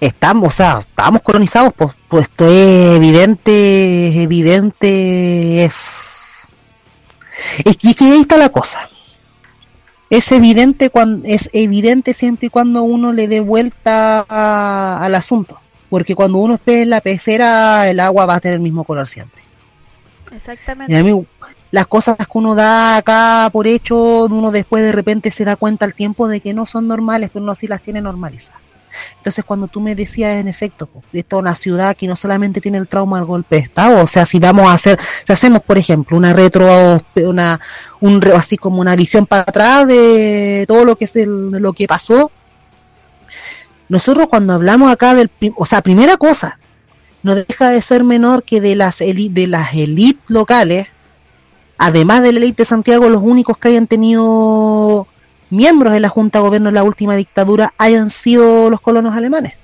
Estamos, o sea, estamos colonizados, pues, esto es evidente, es evidente, es... Es que, ahí está la cosa. Es evidente cuando es evidente siempre y cuando uno le dé vuelta al asunto, porque cuando uno esté en la pecera el agua va a tener el mismo color siempre. Exactamente. a mí, las cosas que uno da acá por hecho, uno después de repente se da cuenta al tiempo de que no son normales, pero uno sí las tiene normalizadas. Entonces, cuando tú me decías, en efecto, esto es una ciudad que no solamente tiene el trauma del golpe de Estado, o sea, si vamos a hacer, si hacemos, por ejemplo, una retro, una, un, así como una visión para atrás de todo lo que es lo que pasó, nosotros cuando hablamos acá del, o sea, primera cosa, no deja de ser menor que de las de las élites locales, además de la élite de Santiago, los únicos que hayan tenido miembros de la Junta de Gobierno en la última dictadura hayan sido los colonos alemanes.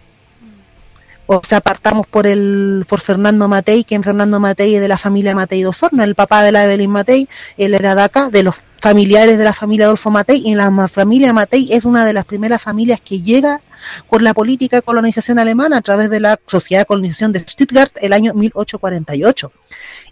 O sea, partamos por el por Fernando Matei, que en Fernando Matei es de la familia Matei de Osorno, el papá de la Evelyn Matei, él era de acá, de los familiares de la familia Adolfo Matei, y la familia Matei es una de las primeras familias que llega por la política de colonización alemana a través de la Sociedad de Colonización de Stuttgart el año 1848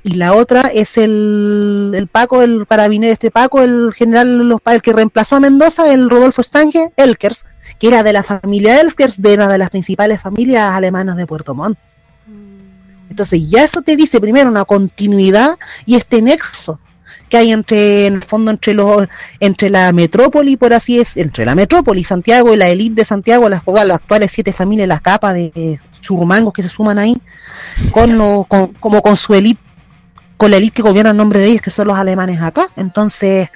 y la otra es el, el Paco, el carabinero este Paco, el general el que reemplazó a Mendoza, el Rodolfo Stange, Elkers, que era de la familia Elkers, de una de las principales familias alemanas de Puerto Montt. Mm. Entonces ya eso te dice primero una continuidad y este nexo que hay entre en el fondo entre los entre la metrópoli por así es entre la metrópoli Santiago y la élite de Santiago las, las actuales siete familias las capas de churumangos que se suman ahí con, lo, como con su élite con la élite que gobierna en nombre de ellos, que son los alemanes acá. Entonces,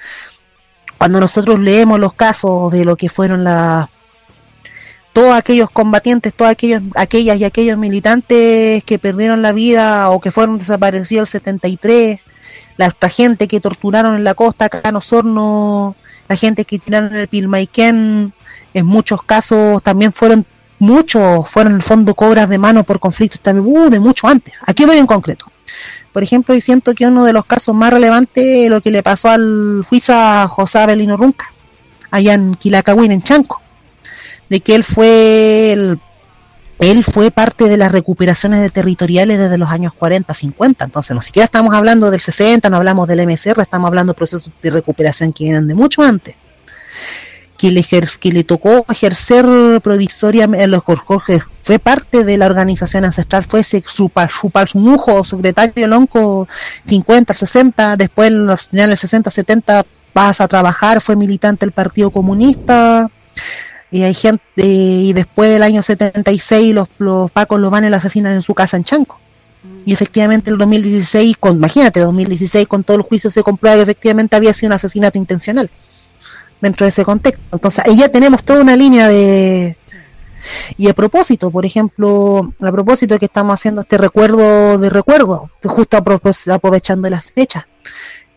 cuando nosotros leemos los casos de lo que fueron las todos aquellos combatientes, todas aquellos, aquellas y aquellos militantes que perdieron la vida o que fueron desaparecidos el 73, la, gente que torturaron en la costa, acá en Osorno, la gente que tiraron en el Pilmaiquén, en muchos casos también fueron muchos, fueron en el fondo cobras de mano por conflictos también, uh, de mucho antes. Aquí voy en concreto. Por ejemplo, y siento que uno de los casos más relevantes es lo que le pasó al juicio a José Abelino Runca, allá en Quilacahuín, en Chanco, de que él fue el, él fue parte de las recuperaciones de territoriales desde los años 40, 50, entonces no siquiera estamos hablando del 60, no hablamos del MCR, estamos hablando de procesos de recuperación que vienen de mucho antes. Que le, que le tocó ejercer provisoriamente los Jorge fue parte de la organización ancestral, fue su, su mujo, secretario Lonco 50, 60, después en los años 60, 70 pasa a trabajar, fue militante del Partido Comunista, y hay gente, y después del año 76 los, los pacos lo van y lo asesinan en su casa en Chanco. Y efectivamente el 2016, con, imagínate, 2016 con todo el juicio se comprueba que efectivamente había sido un asesinato intencional dentro de ese contexto. Entonces, ahí ya tenemos toda una línea de... Y a propósito, por ejemplo, a propósito de que estamos haciendo este recuerdo de recuerdo, justo aprovechando las fechas,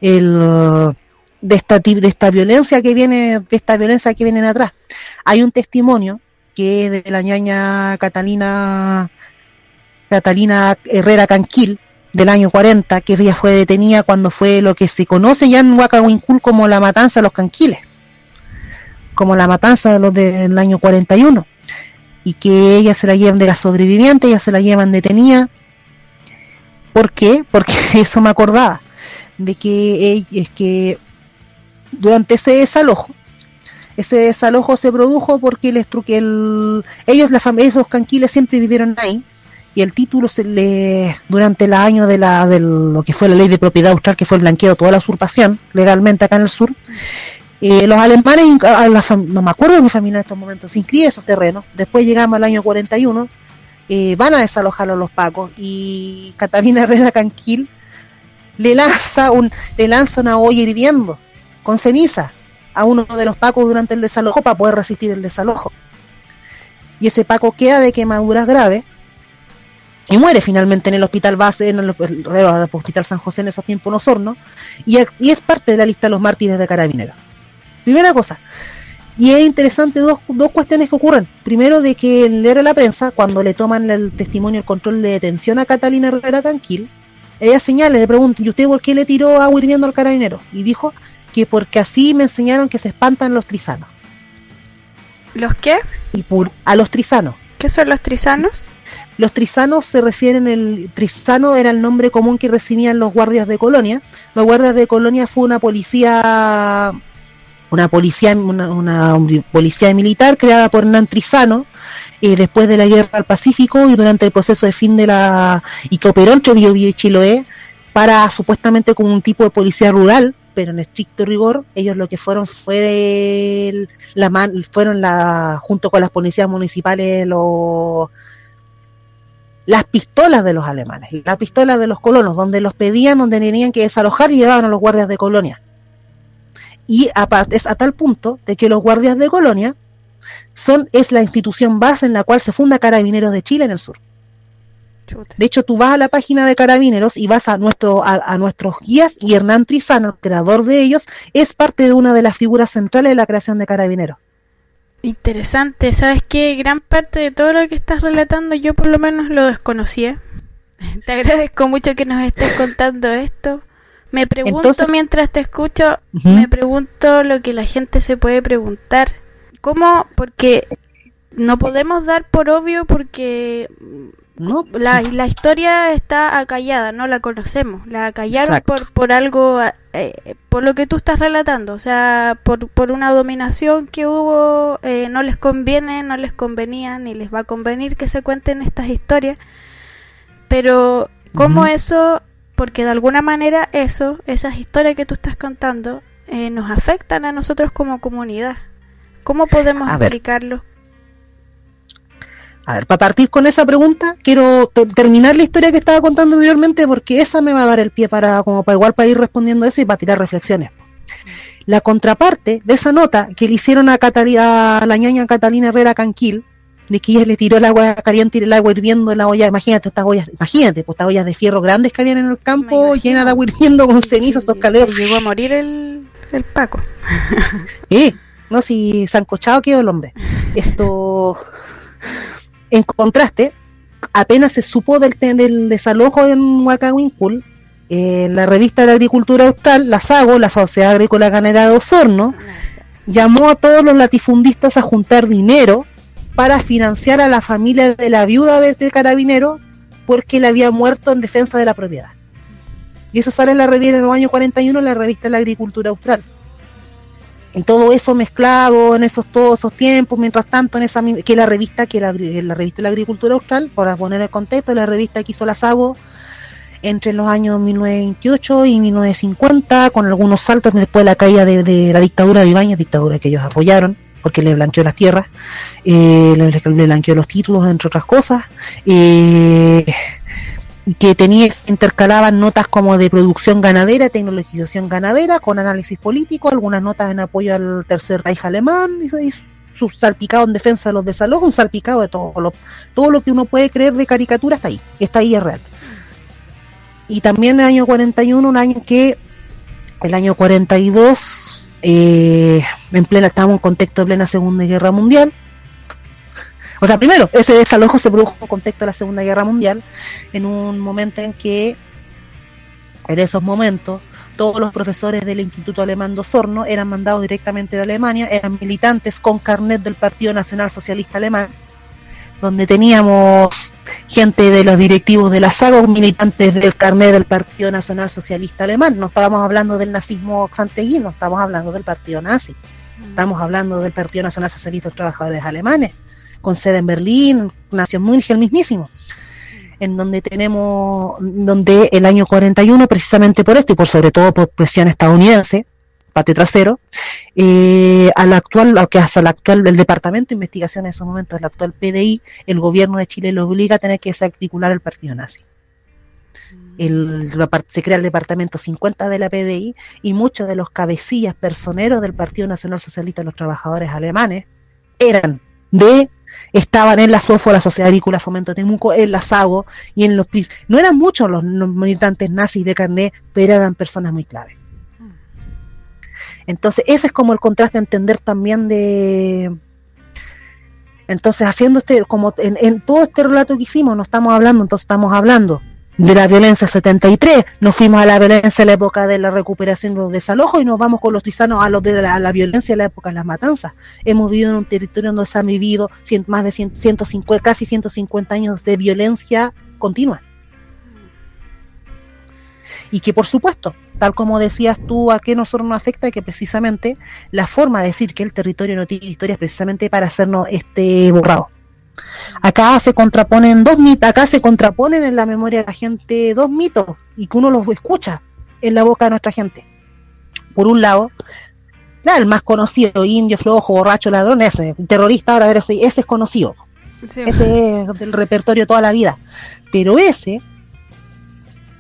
el, de esta de esta violencia que viene, de esta violencia que viene atrás. Hay un testimonio que es de la ñaña Catalina Catalina Herrera Canquil, del año 40, que ella fue detenida cuando fue lo que se conoce ya en Huacahuincul como la matanza de los canquiles como la matanza de los del año 41 y que ella se la llevan de la sobreviviente, ella se la llevan detenida. ¿Por qué? Porque eso me acordaba de que es que durante ese desalojo, ese desalojo se produjo porque les el, ellos, la esos canquiles siempre vivieron ahí y el título se le durante el año de la de lo que fue la ley de propiedad austral que fue el blanqueo toda la usurpación legalmente acá en el sur eh, los alemanes, no me acuerdo de mi familia en estos momentos, se inscriben esos terrenos. Después llegamos al año 41, eh, van a desalojar a los pacos y Catalina Herrera Canquil le lanza, un, le lanza una olla hirviendo con ceniza a uno de los pacos durante el desalojo para poder resistir el desalojo. Y ese paco queda de quemaduras graves y muere finalmente en el hospital base, en el, hospital San José en esos tiempos en Osorno, y, y es parte de la lista de los mártires de Carabineros. Primera cosa. Y es interesante dos, dos cuestiones que ocurren. Primero, de que leer la prensa, cuando le toman el testimonio, el control de detención a Catalina Herrera Canquil, ella señala, le pregunta, ¿y usted por qué le tiró agua hirviendo al carabinero? Y dijo que porque así me enseñaron que se espantan los trisanos. ¿Los qué? Y por, a los trisanos. ¿Qué son los trisanos? Los trisanos se refieren, el trisano era el nombre común que recibían los guardias de colonia. Los guardias de colonia fue una policía una policía, una, policía militar creada por Hernán Trizano eh, después de la guerra al Pacífico y durante el proceso de fin de la y que operó entre Biobío y Chiloé para supuestamente como un tipo de policía rural, pero en estricto rigor ellos lo que fueron fue la fueron la junto con las policías municipales los las pistolas de los alemanes, las pistolas de los colonos, donde los pedían, donde tenían que desalojar y llevaban a los guardias de colonia y aparte es a tal punto de que los guardias de colonia son, es la institución base en la cual se funda Carabineros de Chile en el sur. De hecho, tú vas a la página de Carabineros y vas a, nuestro, a, nuestros guías y Hernán Trizano, creador de ellos, es parte de una de las figuras centrales de la creación de Carabineros. Interesante, ¿sabes qué? Gran parte de todo lo que estás relatando yo por lo menos lo desconocía. Te agradezco mucho que nos estés contando esto. Me pregunto mientras te escucho, me pregunto lo que la gente se puede preguntar. ¿Cómo? Porque no podemos dar por obvio porque no. La, la historia está acallada, no la conocemos. La acallaron por, por algo, eh, por lo que tú estás relatando. O sea, por, por una dominación que hubo, eh, no les conviene, no les convenía, ni les va a convenir que se cuenten estas historias. Pero, ¿cómo eso? Porque de alguna manera eso, esas historias que tú estás contando, eh, nos afectan a nosotros como comunidad. ¿Cómo podemos explicarlo? A ver, para partir con esa pregunta, quiero terminar la historia que estaba contando anteriormente porque esa me va a dar el pie para, como para igual para ir respondiendo eso y para tirar reflexiones. La contraparte de esa nota que le hicieron a, a la ñaña Catalina Herrera Canquil, de que ella le tiró el agua caliente y el agua hirviendo en la olla, imagínate estas ollas, imagínate, pues estas ollas de fierro grandes que habían en el campo, llenas de agua hirviendo con cenizas, esos caleros. Llegó a morir el, el Paco. sí, no, si sancochado quedó el hombre. Esto en contraste, apenas se supo del, del desalojo en Huacahuincul, en la revista de la Agricultura Austral, la SAGO, la Sociedad Agrícola Ganera de Osorno, llamó a todos los latifundistas a juntar dinero para financiar a la familia de la viuda de este carabinero porque él había muerto en defensa de la propiedad. Y eso sale en la revista en el año 41 en la revista de la Agricultura Austral y todo eso mezclado en esos todos esos tiempos, mientras tanto en esa que la revista que la, la revista de la agricultura austral, para poner el contexto, la revista que hizo la SAGO entre los años 1928 y 1950, con algunos saltos después de la caída de, la dictadura de Ibáñez, dictadura que ellos apoyaron, porque le blanqueó las tierras, eh, le, le, blanqueó los títulos, entre otras cosas. Eh, que tenía intercalaban notas como de producción ganadera, tecnologización ganadera, con análisis político, algunas notas en apoyo al tercer Reich alemán, y, su salpicado en defensa de los desalojos, un salpicado de todo lo, todo lo que uno puede creer de caricatura está ahí, está ahí es real. Y también el año 41, un año que, el año 42, eh, en plena, estábamos en contexto de plena Segunda Guerra Mundial, o sea, primero, ese desalojo se produjo en contexto de la Segunda Guerra Mundial, en un momento en que, en esos momentos, todos los profesores del Instituto Alemán de Osorno eran mandados directamente de Alemania, eran militantes con carnet del Partido Nacional Socialista Alemán, donde teníamos gente de los directivos de la SAGO, militantes del carnet del Partido Nacional Socialista Alemán. No estábamos hablando del nazismo xanteguino, no estamos hablando del partido nazi. Estamos hablando del Partido Nacional Socialista de los Trabajadores Alemanes con sede en Berlín, nació en Múnich el mismísimo, en donde tenemos, donde el año 41, precisamente por esto y por sobre todo por presión estadounidense, patio trasero, eh, al actual, lo que hace al actual, el Departamento de Investigación en esos momentos, el actual PDI, el gobierno de Chile lo obliga a tener que desarticular el partido nazi. El, se crea el departamento 50 de la PDI y muchos de los cabecillas personeros del Partido Nacional Socialista de los Trabajadores Alemanes eran de estaban en la SUEFO, la Sociedad Agrícola Fomento Temuco, en la SAGO y en los PIS. No eran muchos los, militantes nazis de carnet, pero eran personas muy clave. Entonces, ese es como el contraste a entender también de... Entonces, haciendo este, como en, en todo este relato que hicimos, no estamos hablando, entonces estamos hablando de la violencia 73, nos fuimos a la violencia en la época de la recuperación de los desalojos y nos vamos con los tisanos a, los de la, violencia en la época de las matanzas. Hemos vivido en un territorio donde se han vivido más de 150, casi 150 años de violencia continua. Y que por supuesto, tal como decías tú, a qué nosotros nos afecta, que precisamente la forma de decir que el territorio no tiene historia es precisamente para hacernos este borrado Acá se contraponen dos mitos, acá se contraponen en la memoria de la gente dos mitos y que uno los escucha en la boca de nuestra gente. Por un lado, el más conocido, indio, flojo, borracho, ladrón, ese, terrorista, ahora ese, ese es conocido. Ese es del repertorio toda la vida. Pero ese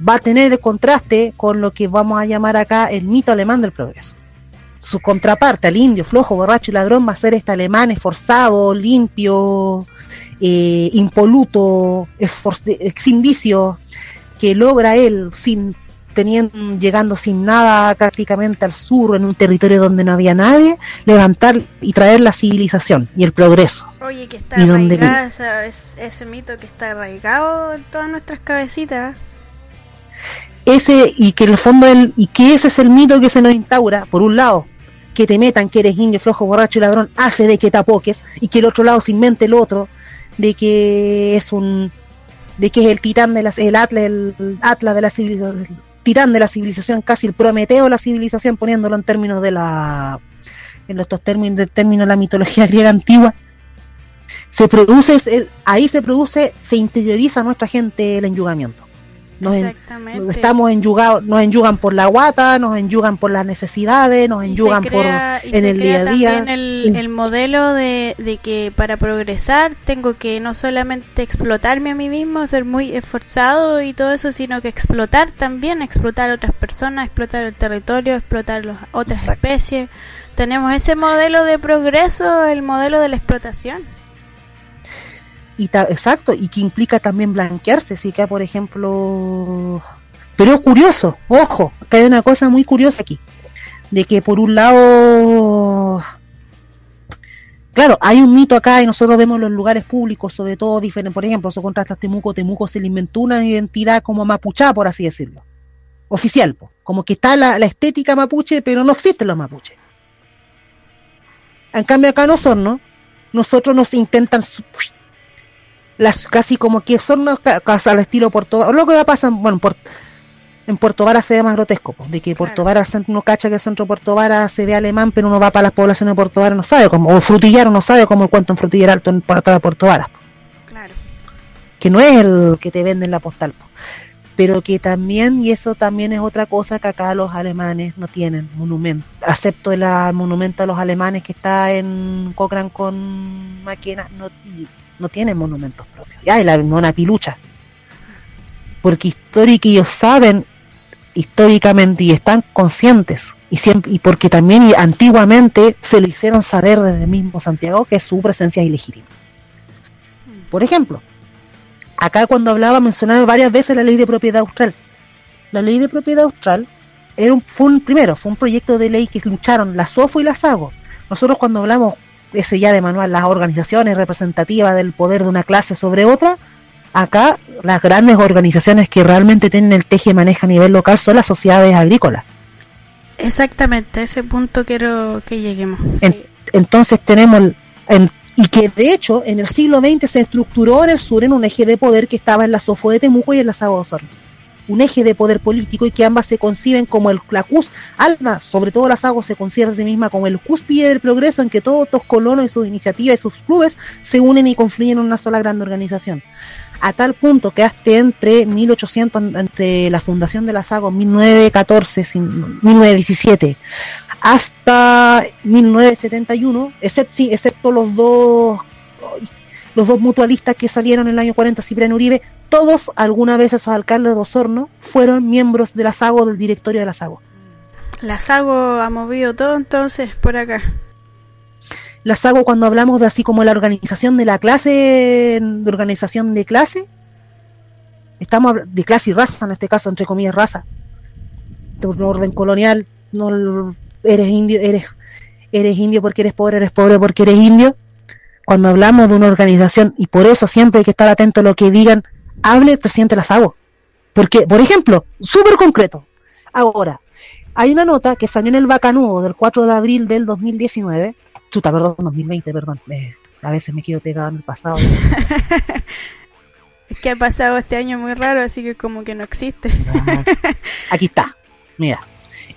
va a tener el contraste con lo que vamos a llamar acá el mito alemán del progreso. Su contraparte, al indio, flojo, borracho y ladrón, va a ser este alemán esforzado, limpio, eh, impoluto, sin vicio, que logra él, sin teniendo, llegando sin nada prácticamente al sur, en un territorio donde no había nadie, levantar y traer la civilización y el progreso. Oye, que está arraigado, ese mito que está arraigado en todas nuestras cabecitas. Ese, y que en el fondo, el, y que ese es el mito que se nos instaura, por un lado, que te metan que eres indio, flojo, borracho y ladrón, hace de que te apoques, y que el otro lado se invente el otro, de que es un de que es el titán de la, el atlas el atlas de la civilización titán de la civilización, casi el prometeo de la civilización, poniéndolo en términos de la en estos términos del término de la mitología griega antigua, se produce ahí se produce, se interioriza nuestra gente el enyugamiento. Nos estamos enyugados, nos enyugan por la guata, nos enyugan por las necesidades, nos enyugan por en el día a día. El, el modelo de, de que para progresar tengo que no solamente explotarme a mí mismo, ser muy esforzado y todo eso, sino que explotar también, explotar a otras personas, explotar el territorio, explotar las otras especies. Tenemos ese modelo de progreso, el modelo de la explotación y exacto, y que implica también blanquearse, si que por ejemplo, pero curioso, ojo, que hay una cosa muy curiosa aquí, de que por un lado, claro, hay un mito acá y nosotros vemos los lugares públicos, sobre todo diferentes, por ejemplo, eso contrasta Temuco, Temuco se le inventó una identidad como mapuchá, por así decirlo, oficial, como que está la, la estética mapuche, pero no existen los mapuches. En cambio acá no son, ¿no? Nosotros nos intentan las casi como que son al estilo Puerto Vara. Lo que va pasa, bueno, en Puerto Vara se ve más grotesco, de que Puerto Vara, uno cacha que el centro de Puerto Vara se ve alemán, pero uno va para las poblaciones de Puerto Vara no sabe cómo, o Frutillar no sabe cómo cuánto en Frutillar alto en Puerto de Puerto Vara. Claro. Que no es el que te venden la postal. Pero que también, y eso también es otra cosa que acá los alemanes no tienen, monumento. Acepto el monumento a los alemanes que está en Cochrane con Maquena, no, no tienen monumentos propios. Ya, y la mona pilucha. Porque histórica ellos saben históricamente y están conscientes y siempre y porque también antiguamente se lo hicieron saber desde el mismo Santiago que su presencia es ilegítima. Por ejemplo, acá cuando hablaba mencionaba varias veces la ley de propiedad austral. La ley de propiedad austral era un, fue un primero, fue un proyecto de ley que lucharon la SOFO y la SAGO. Nosotros cuando hablamos ese ya de manual, las organizaciones representativas del poder de una clase sobre otra, acá las grandes organizaciones que realmente tienen el teje y maneja a nivel local son las sociedades agrícolas. Exactamente, ese punto quiero que lleguemos. Entonces tenemos, y que de hecho en el siglo XX se estructuró en el sur en un eje de poder que estaba en la SOFO de Temuco y en la Sago un eje de poder político y que ambas se conciben como el, la cus, alma, sobre todo las aguas se concibe a sí misma como el cúspide del progreso en que todos los colonos y sus iniciativas y sus clubes se unen y confluyen en una sola gran organización. A tal punto que hasta entre 1800, entre la fundación de las aguas 1914, 1917, hasta 1971, excepto, excepto los dos los dos mutualistas que salieron en el año 40, Cipriano Uribe, todos alguna vez esos alcaldes de Osorno fueron miembros de la SAGO, del directorio de la SAGO. La SAGO ha movido todo entonces por acá. La SAGO cuando hablamos de así como la organización de la clase, de organización de clase, estamos de clase y raza, en este caso entre comillas raza, de un orden colonial, no eres indio, eres, eres indio porque eres pobre, eres pobre porque eres indio, cuando hablamos de una organización, y por eso siempre hay que estar atento a lo que digan, hable el presidente Lazago. Porque, por ejemplo, súper concreto, ahora, hay una nota que salió en el Bacanudo del 4 de abril del 2019, chuta, perdón, 2020, perdón, a veces me quedo pegado en el pasado. es que ha pasado este año muy raro, así que como que no existe. Aquí está, mira.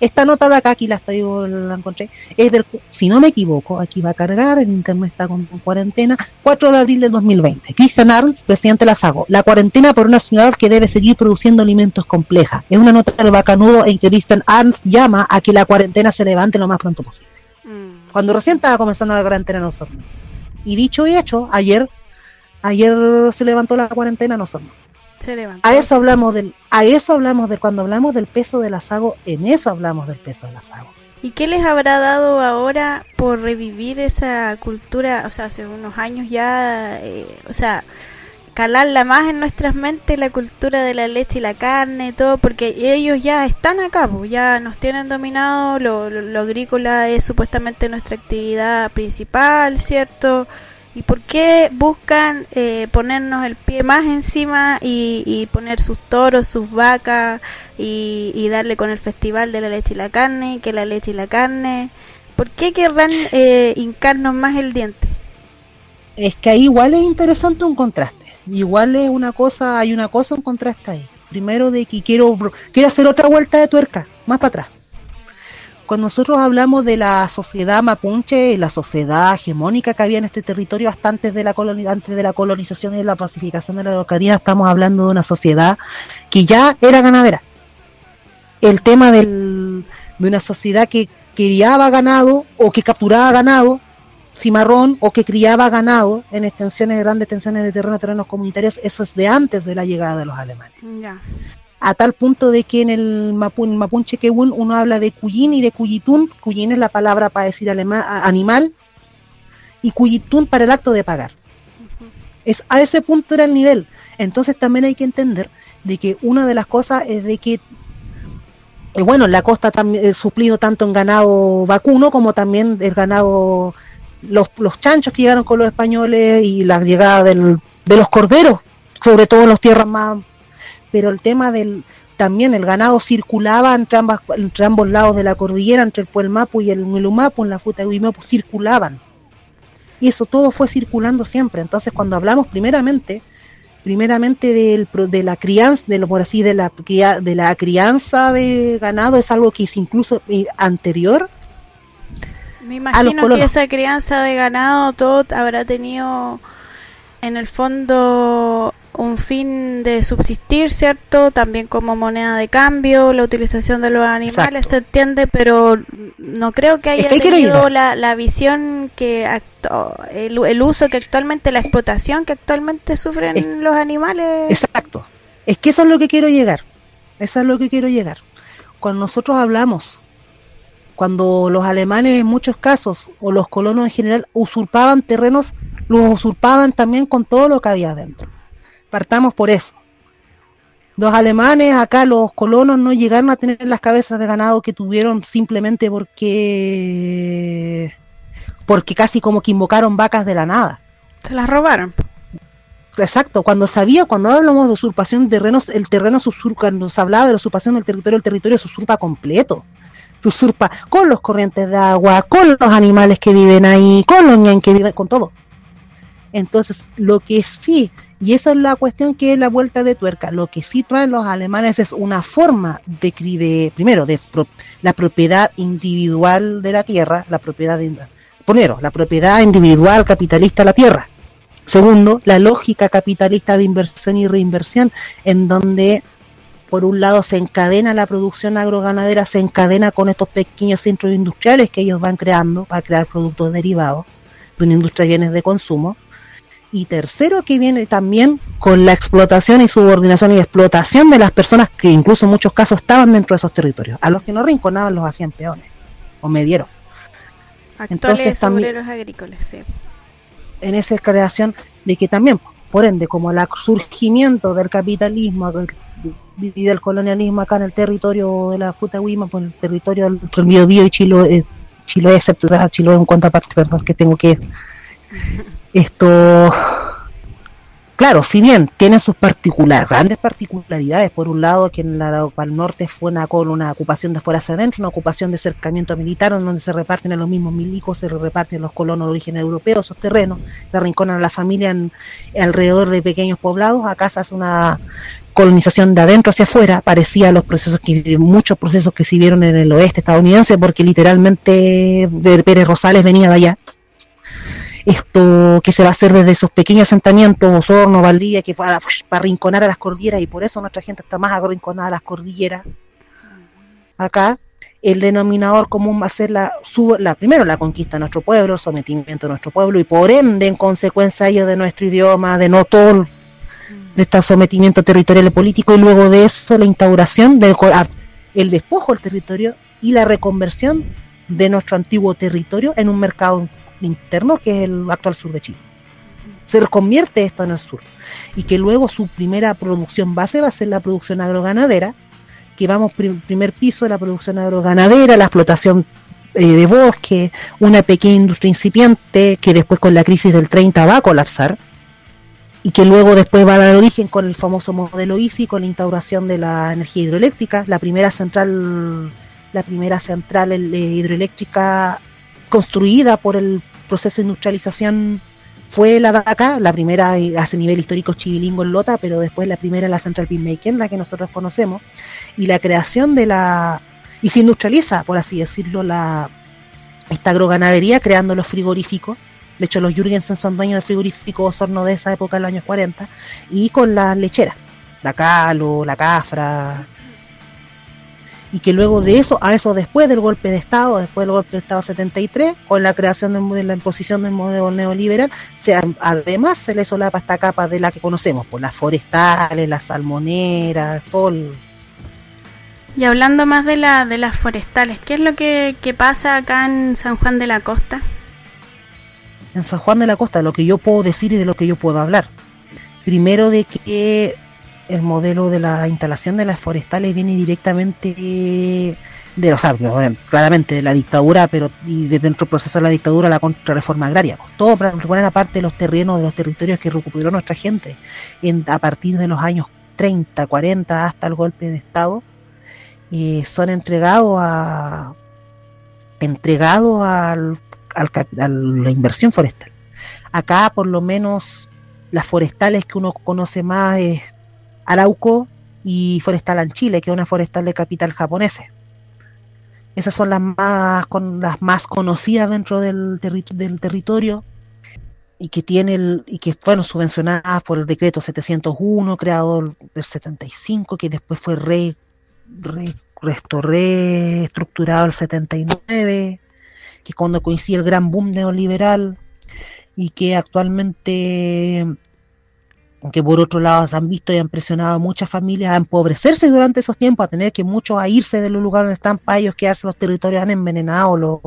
Esta nota de acá, aquí la estoy, la encontré, es del, si no me equivoco, aquí va a cargar, el internet está con, cuarentena, 4 de abril del 2020. Christian Arns, presidente de la SAGO, la cuarentena por una ciudad que debe seguir produciendo alimentos compleja. Es una nota del bacanudo en que Christian Arns llama a que la cuarentena se levante lo más pronto posible. Mm. Cuando recién estaba comenzando la cuarentena en Osorno. Y dicho y hecho, ayer, ayer se levantó la cuarentena en Osorno. A eso hablamos del, a eso hablamos de cuando hablamos del peso del asago, en eso hablamos del peso del asago. ¿Y qué les habrá dado ahora por revivir esa cultura? O sea, hace unos años ya, eh, o sea, calarla más en nuestras mentes la cultura de la leche y la carne, todo, porque ellos ya están acá, pues, ya nos tienen dominado, lo, lo, agrícola es supuestamente nuestra actividad principal, ¿cierto? ¿Y por qué buscan eh, ponernos el pie más encima y, poner sus toros, sus vacas y, darle con el festival de la leche y la carne, que la leche y la carne? ¿Por qué querrán eh, hincarnos más el diente? Es que ahí igual es interesante un contraste igual es una cosa, hay una cosa, un contraste ahí. Primero de que quiero, quiero hacer otra vuelta de tuerca, más para atrás. Cuando nosotros hablamos de la sociedad mapuche, la sociedad hegemónica que había en este territorio hasta antes de la, antes de la colonización y de la pacificación de la localidad, estamos hablando de una sociedad que ya era ganadera. El tema del, de una sociedad que criaba ganado o que capturaba ganado cimarrón o que criaba ganado en extensiones, grandes extensiones de terreno, terrenos comunitarios, eso es de antes de la llegada de los alemanes. A tal punto de que en el Mapun, Mapunche Kewun uno habla de Cuyin y de Cuyitún. Cuyin es la palabra para decir animal y Cuyitún para el acto de pagar. es, a ese punto era el nivel. Entonces también hay que entender de que una de las cosas es de que eh, bueno, la costa también suplido tanto en ganado vacuno como también el ganado los, los chanchos que llegaron con los españoles y la llegada del, de los corderos, sobre todo en las tierras más... Pero el tema del... También el ganado circulaba entre, ambas, entre ambos lados de la cordillera, entre el Puelmapu y el Milumapu, en la fruta de Huimapu, circulaban. Y eso todo fue circulando siempre. Entonces, cuando hablamos primeramente, primeramente del, de la crianza, de lo por así, de la, de la crianza de ganado, es algo que es incluso eh, anterior me imagino que esa crianza de ganado todo habrá tenido en el fondo un fin de subsistir, ¿cierto? También como moneda de cambio, la utilización de los animales, se entiende, pero no creo que haya tenido la, la, visión que el, el, uso que actualmente, la explotación que actualmente sufren los animales. Exacto. Es que eso es lo que quiero llegar. Eso es lo que quiero llegar. Cuando nosotros hablamos cuando los alemanes en muchos casos, o los colonos en general, usurpaban terrenos, los usurpaban también con todo lo que había dentro. Partamos por eso. Los alemanes, acá los colonos no llegaron a tener las cabezas de ganado que tuvieron simplemente porque porque casi como que invocaron vacas de la nada. Se las robaron. Exacto, cuando sabía, cuando hablamos de usurpación de terrenos, el terreno se usurpa, cuando se hablaba de la usurpación del territorio, el territorio se usurpa completo usurpa con los corrientes de agua, con los animales que viven ahí, con los ñan que viven, con todo. Entonces, lo que sí, y esa es la cuestión que es la vuelta de tuerca, lo que sí traen los alemanes es una forma de, de primero, de la propiedad individual de la tierra, la propiedad, primero, la propiedad individual capitalista de la tierra. Segundo, la lógica capitalista de inversión y reinversión, en donde por un lado se encadena la producción agroganadera, se encadena con estos pequeños centros industriales que ellos van creando para crear productos derivados de una industria de bienes de consumo. Y tercero, que viene también con la explotación y subordinación y explotación de las personas que incluso en muchos casos estaban dentro de esos territorios. A los que no rinconaban los hacían peones o medieros. Entonces, también, agrícolas, sí. En esa creación de que también, por ende, como el surgimiento del capitalismo, y del colonialismo acá en el territorio de la Futahuima, por el territorio del Biobío y Chiloé, eh, Chiloé, excepto Chiloé en cuanto a parte, perdón, que tengo que... Esto... Claro, si bien tiene sus particulares, grandes particularidades, por un lado que en la al norte fue una, una ocupación de fuera hacia adentro, una ocupación de cercamiento militar, donde se reparten a los mismos milicos, se reparten los colonos de origen europeo esos terrenos, se arrinconan a la familia en, alrededor de pequeños poblados, acá se hace una colonización de adentro hacia afuera, parecía los procesos que muchos procesos que se vieron en el oeste estadounidense, porque literalmente Pérez Rosales venía de allá. Esto que se va a hacer desde esos pequeños asentamientos, Osorno, Valdivia, que para, para arrinconar a las cordilleras, y por eso nuestra gente está más arrinconada a las cordilleras. Acá, el denominador común va a ser la, la primero la conquista de nuestro pueblo, sometimiento de nuestro pueblo, y por ende, en consecuencia ello de nuestro idioma, de no todo de este sometimiento territorial y político y luego de eso la instauración del el despojo del territorio y la reconversión de nuestro antiguo territorio en un mercado interno que es el actual sur de Chile. Se convierte esto en el sur y que luego su primera producción base va a ser la producción agroganadera, que vamos primer piso de la producción agroganadera, la explotación eh, de bosque, una pequeña industria incipiente que después con la crisis del 30 va a colapsar y que luego después va a dar origen con el famoso modelo ICI, con la instauración de la energía hidroeléctrica, la primera central, la primera central eh, hidroeléctrica construida por el proceso de industrialización fue la de acá, la primera eh, hace nivel histórico chivilingo en Lota, pero después la primera la Central Pinmaker, la que nosotros conocemos, y la creación de la y se industrializa, por así decirlo, la esta agroganadería creando los frigoríficos. De hecho, los Jürgensen son dueños de frigoríficos horno de esa época, en los años 40, y con las lecheras, la Calo, la Cafra, y que luego de eso, a eso después del golpe de Estado, después del golpe de Estado 73, con la creación de, la imposición del modelo neoliberal, se, además se le solapa esta capa de la que conocemos, por las forestales, las salmoneras, todo Y hablando más de, la, de las forestales, ¿qué es lo que pasa acá en San Juan de la Costa? en San Juan de la Costa, lo que yo puedo decir y de lo que yo puedo hablar. Primero de que el modelo de la instalación de las forestales viene directamente de los árboles, claramente de la dictadura, pero y de dentro del proceso de la dictadura la contrarreforma agraria. Todo para poner aparte los terrenos de los territorios que recuperó nuestra gente en, a partir de los años 30, 40 hasta el golpe de Estado, eh, son entregados a entregados al a la inversión forestal. Acá por lo menos las forestales que uno conoce más es Arauco y Forestal en Chile, que es una forestal de capital japonesa. Esas son las más, con, las más conocidas dentro del, territorio y que tiene el, y que fueron subvencionadas por el decreto 701 creado del 75 que después fue re, re, reestructurado el 79 que cuando coincide el gran boom neoliberal y que actualmente que por otro lado se han visto y han presionado a muchas familias a empobrecerse durante esos tiempos, a tener que muchos a irse de los lugares donde están para ellos quedarse los territorios han envenenado, los,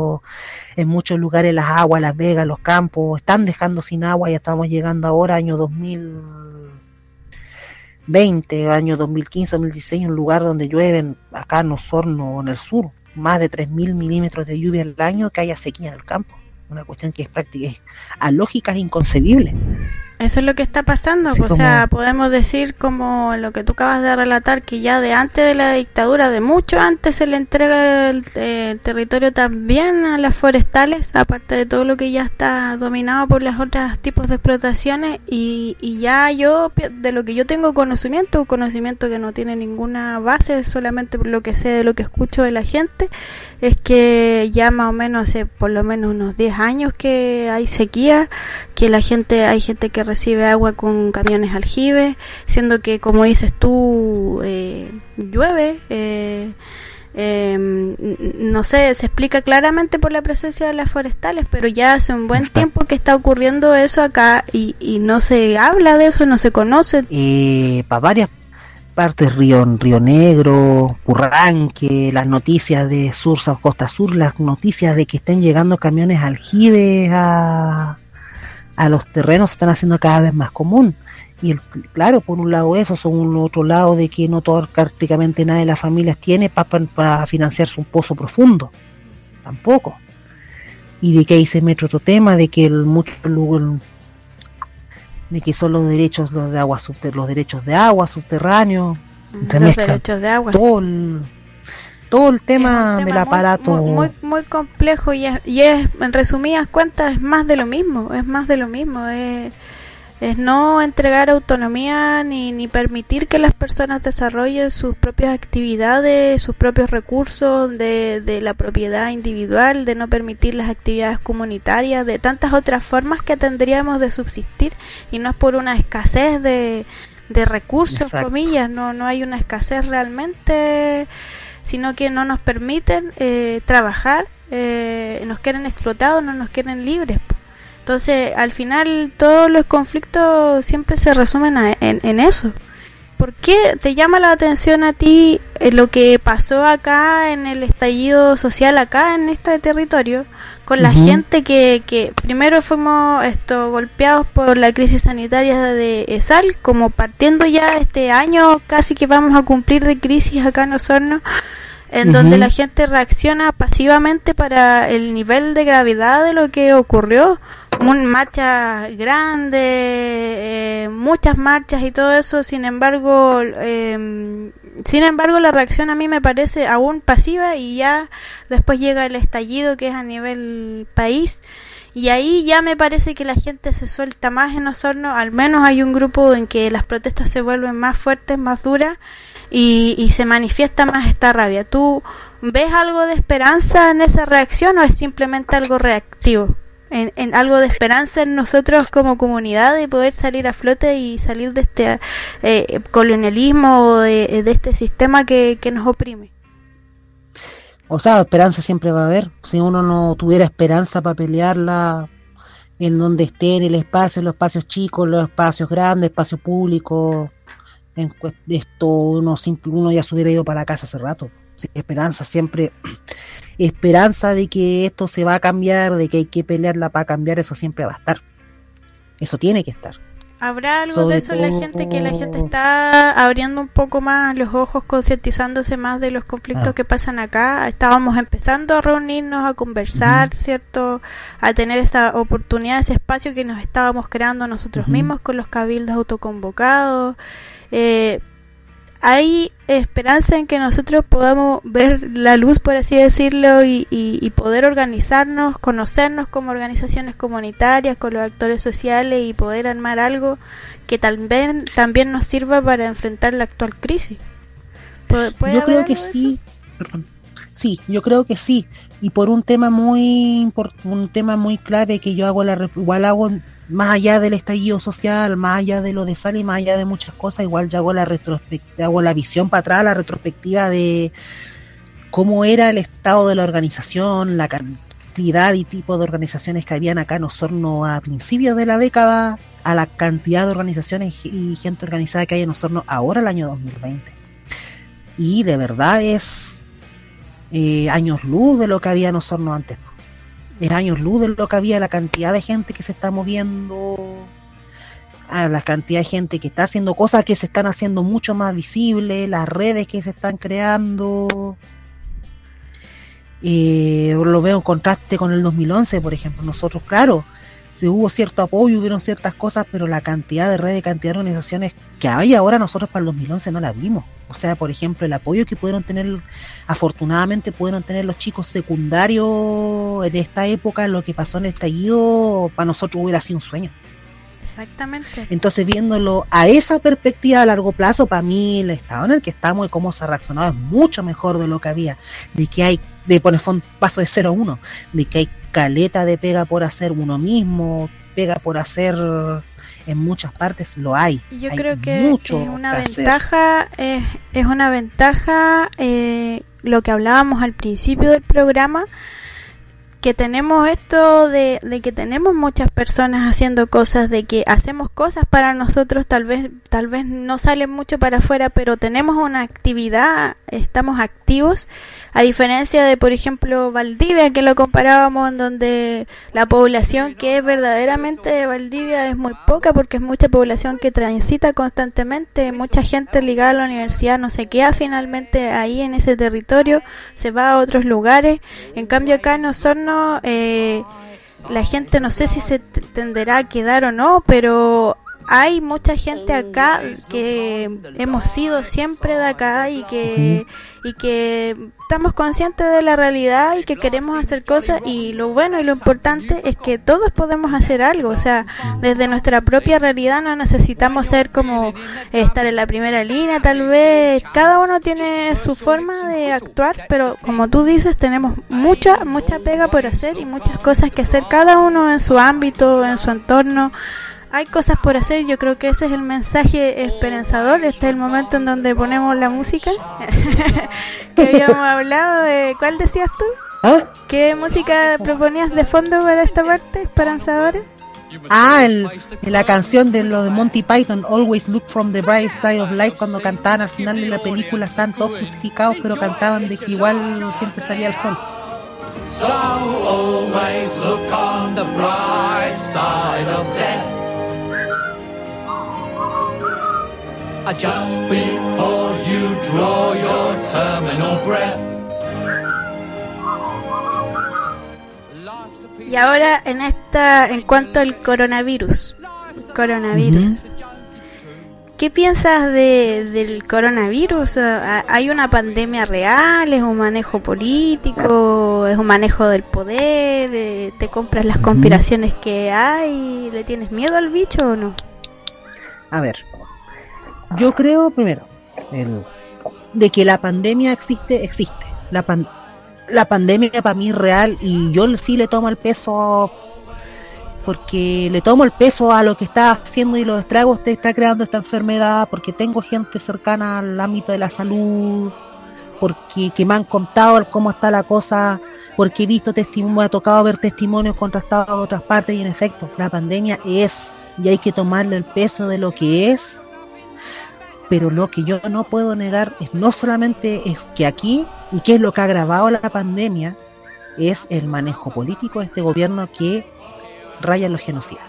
en muchos lugares las aguas, las vegas, los campos, están dejando sin agua y estamos llegando ahora año 2020, año 2015, 2016, un lugar donde llueven acá en Osorno, en el sur, más de 3.000 milímetros de lluvia al año que haya sequía en el campo. Una cuestión que es práctica, es, a lógica es inconcebible. Eso es lo que está pasando, o sea, podemos decir como lo que tú acabas de relatar, que ya de antes de la dictadura, de mucho antes se le entrega el, territorio también a las forestales, aparte de todo lo que ya está dominado por los otros tipos de explotaciones, y, y ya yo, de lo que yo tengo conocimiento, un conocimiento que no tiene ninguna base, solamente por lo que sé de lo que escucho de la gente, es que ya más o menos hace por lo menos unos 10 años que hay sequía, que la gente, hay gente que recibe agua con camiones aljibes, siendo que como dices tú, eh, llueve. Eh, em, no sé, se explica claramente por la presencia de las forestales, pero ya hace un buen tiempo que está ocurriendo eso acá y, no se habla de eso, no se conoce. Eh, para varias partes, Río, Río Negro, Curranque, las noticias de Sur, Costa Sur, las noticias de que estén llegando camiones aljibes a, a los terrenos se están haciendo cada vez más común. Y el, claro, por un lado eso, son un otro lado de que no todo, prácticamente nadie de las familias tiene para financiarse un pozo profundo. Tampoco. Y de que ahí se mete otro tema, de que el mucho de que son los derechos los de agua los derechos de agua subterráneo los derechos de agua todo el, todo el tema, del aparato. muy, muy, complejo y es, y es en resumidas cuentas es más de lo mismo es más de lo mismo es es no entregar autonomía ni, ni permitir que las personas desarrollen sus propias actividades, sus propios recursos de, de la propiedad individual, de no permitir las actividades comunitarias, de tantas otras formas que tendríamos de subsistir y no es por una escasez de, de recursos, comillas, no, no hay una escasez realmente, sino que no nos permiten eh, trabajar, eh, nos quieren explotados, no nos quieren libres. Entonces, al final, todos los conflictos siempre se resumen en, eso. ¿Por qué te llama la atención a ti eh, lo que pasó acá en el estallido social acá en este territorio con la gente que, que primero fuimos esto golpeados por la crisis sanitaria de ESAL, como partiendo ya este año casi que vamos a cumplir de crisis acá en Osorno, en donde la gente reacciona pasivamente para el nivel de gravedad de lo que ocurrió marchas grandes, eh, muchas marchas y todo eso, sin embargo, eh, sin embargo la reacción a mí me parece aún pasiva y ya después llega el estallido que es a nivel país y ahí ya me parece que la gente se suelta más en Osorno, al menos hay un grupo en que las protestas se vuelven más fuertes, más duras y, y se manifiesta más esta rabia. ¿Tú ves algo de esperanza en esa reacción o es simplemente algo reactivo? En, algo de esperanza en nosotros como comunidad de poder salir a flote y salir de este eh, colonialismo o de, este sistema que, nos oprime. O sea, esperanza siempre va a haber. Si uno no tuviera esperanza para pelearla en donde esté, en el espacio, en los espacios chicos, los espacios grandes, espacios públicos, en esto uno, uno ya se hubiera ido para casa hace rato. Esperanza siempre esperanza de que esto se va a cambiar, de que hay que pelearla para cambiar, eso siempre va a estar. Eso tiene que estar. ¿Habrá algo de eso en la gente que la gente está abriendo un poco más los ojos, concientizándose más de los conflictos ah. que pasan acá? Estábamos empezando a reunirnos, a conversar, ¿cierto? A tener esa oportunidad, ese espacio que nos estábamos creando nosotros mismos con los cabildos autoconvocados. Eh, hay esperanza en que nosotros podamos ver la luz, por así decirlo, y, poder organizarnos, conocernos como organizaciones comunitarias, con los actores sociales y poder armar algo que también, también nos sirva para enfrentar la actual crisis. yo creo que sí. Sí, yo creo que sí. Y por un tema muy un tema muy clave que yo hago la igual hago más allá del estallido social, más allá de lo de Sal y más allá de muchas cosas, igual ya hago la retrospectiva, hago la visión para atrás, la retrospectiva de cómo era el estado de la organización, la cantidad y tipo de organizaciones que habían acá en Osorno a principios de la década, a la cantidad de organizaciones y gente organizada que hay en Osorno ahora el año 2020. Y de verdad es eh, años luz de lo que había en Osorno antes es años luz de lo que había, la cantidad de gente que se está moviendo, a la cantidad de gente que está haciendo cosas que se están haciendo mucho más visibles, las redes que se están creando. Eh, lo veo en contraste con el 2011, por ejemplo. Nosotros, claro, si hubo cierto apoyo, hubieron ciertas cosas, pero la cantidad de redes, cantidad de organizaciones que hay ahora nosotros para el 2011 no la vimos. O sea, por ejemplo, el apoyo que pudieron tener, afortunadamente pudieron tener los chicos secundarios de esta época, lo que pasó en el estallido, para nosotros hubiera sido un sueño. Exactamente. Entonces, viéndolo a esa perspectiva a largo plazo, para mí el estado en el que estamos y cómo se ha reaccionado es mucho mejor de lo que había. De que hay, de poner paso de 0 a 1, de que hay caleta de pega por hacer uno mismo, pega por hacer en muchas partes lo hay. Yo creo que es una ventaja, es, es, una ventaja eh, lo que hablábamos al principio del programa que tenemos esto de, de, que tenemos muchas personas haciendo cosas, de que hacemos cosas para nosotros, tal vez, tal vez no salen mucho para afuera, pero tenemos una actividad, estamos activos, a diferencia de, por ejemplo, Valdivia, que lo comparábamos, en donde la población que es verdaderamente de Valdivia es muy poca, porque es mucha población que transita constantemente, mucha gente ligada a la universidad no se queda finalmente ahí en ese territorio, se va a otros lugares, en cambio acá no son eh, la gente no sé si se tenderá a quedar o no, pero hay mucha gente acá que hemos sido siempre de acá y que y que estamos conscientes de la realidad y que queremos hacer cosas y lo bueno y lo importante es que todos podemos hacer algo, o sea, desde nuestra propia realidad no necesitamos ser como estar en la primera línea, tal vez. Cada uno tiene su forma de actuar, pero como tú dices, tenemos mucha mucha pega por hacer y muchas cosas que hacer cada uno en su ámbito, en su entorno hay cosas por hacer, yo creo que ese es el mensaje esperanzador, este es el momento en donde ponemos la música, que habíamos hablado de, ¿cuál decías tú? ¿Ah? ¿Qué música proponías de fondo para esta parte, esperanzadora? Ah, el, la canción de lo de Monty Python, Always Look from the Bright Side of Life, cuando cantaban al final de la película, están todos crucificados, pero cantaban de que igual siempre salía el sol. So always look on the bright side of death. Just before you draw your terminal breath. Y ahora en esta, en cuanto al coronavirus, coronavirus, ¿qué piensas de, del coronavirus? ¿Hay una pandemia real? ¿Es un manejo político? ¿Es un manejo del poder? ¿Te compras las conspiraciones que hay? ¿Le tienes miedo al bicho o no? A ver, yo creo primero de que la pandemia existe, existe. La pandemia la pandemia para mí es real y yo sí le tomo el peso porque le tomo el peso a lo que está haciendo y los estragos que está creando esta enfermedad, porque tengo gente cercana al ámbito de la salud, porque que me han contado cómo está la cosa, porque he visto testimonios, me ha tocado ver testimonios contrastados de otras partes y en efecto, la pandemia es y hay que tomarle el peso de lo que es, pero lo que yo no puedo negar es no solamente es que aquí y qué es lo que ha agravado la pandemia es el manejo político de este gobierno que raya los genocidas.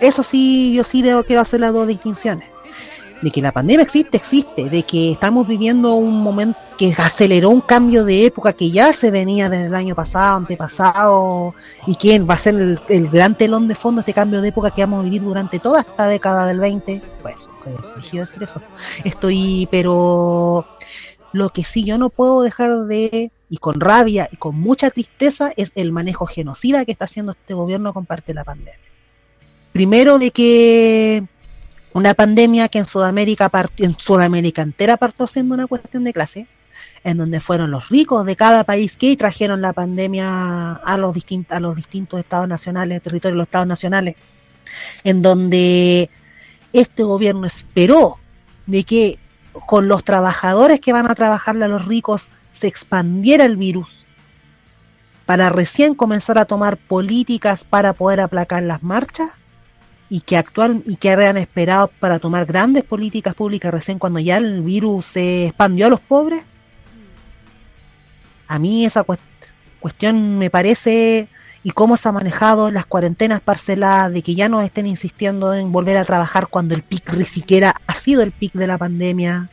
Eso sí, yo sí veo que va a ser las dos distinciones. De que la pandemia existe, existe. De que estamos viviendo un momento que aceleró un cambio de época que ya se venía desde el año pasado, antepasado, y que va a ser el, gran telón de fondo este cambio de época que vamos a vivir durante toda esta década del 20. Pues, dije decir eso. Estoy, pero lo que sí yo no puedo dejar de, y con rabia y con mucha tristeza, es el manejo genocida que está haciendo este gobierno con parte de la pandemia. Primero de que una pandemia que en Sudamérica, en Sudamérica entera partió siendo una cuestión de clase, en donde fueron los ricos de cada país que trajeron la pandemia a los, distintos a los distintos estados nacionales, territorios de los estados nacionales, en donde este gobierno esperó de que con los trabajadores que van a trabajarle a los ricos se expandiera el virus para recién comenzar a tomar políticas para poder aplacar las marchas y que actual y que habían esperado para tomar grandes políticas públicas recién cuando ya el virus se expandió a los pobres a mí esa cuestión me parece y cómo se ha manejado las cuarentenas parceladas, de que ya no estén insistiendo en volver a trabajar cuando el pic ni siquiera ha sido el pic de la pandemia,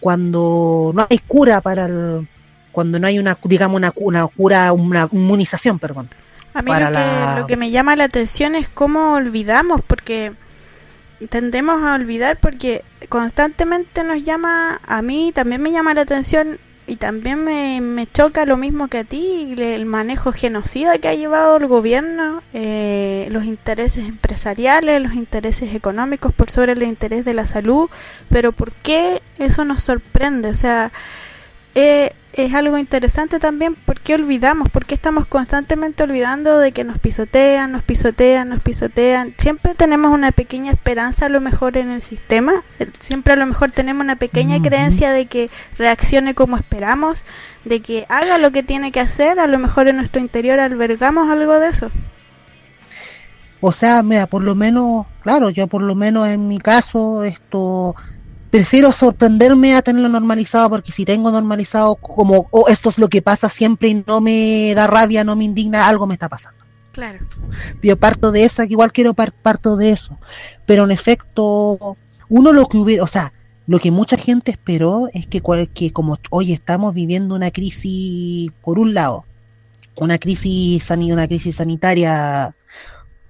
cuando no hay cura para el, cuando no hay una, digamos, una, una cura, una inmunización, perdón. A mí lo, que, lo que me llama la atención es cómo olvidamos, porque tendemos a olvidar porque constantemente nos llama, a mí también me llama la atención y también me, me, choca lo mismo que a ti, el manejo genocida que ha llevado el gobierno, eh, los intereses empresariales, los intereses económicos por sobre el interés de la salud, pero ¿por qué eso nos sorprende? O sea, eh, es algo interesante también porque olvidamos, porque estamos constantemente olvidando de que nos pisotean, nos pisotean, nos pisotean. Siempre tenemos una pequeña esperanza a lo mejor en el sistema, eh, siempre a lo mejor tenemos una pequeña creencia de que reaccione como esperamos, de que haga lo que tiene que hacer, a lo mejor en nuestro interior albergamos algo de eso. O sea, mira, por lo menos, claro, yo por lo menos en mi caso, esto prefiero sorprenderme a tenerlo normalizado porque si tengo normalizado como oh, esto es lo que pasa siempre y no me da rabia, no me indigna, algo me está pasando. Claro. Yo parto de esa, que igual quiero parto de eso. Pero en efecto, uno lo que hubiera, o sea, lo que mucha gente esperó es que, que como hoy estamos viviendo una crisis, por un lado, una crisis, una crisis sanitaria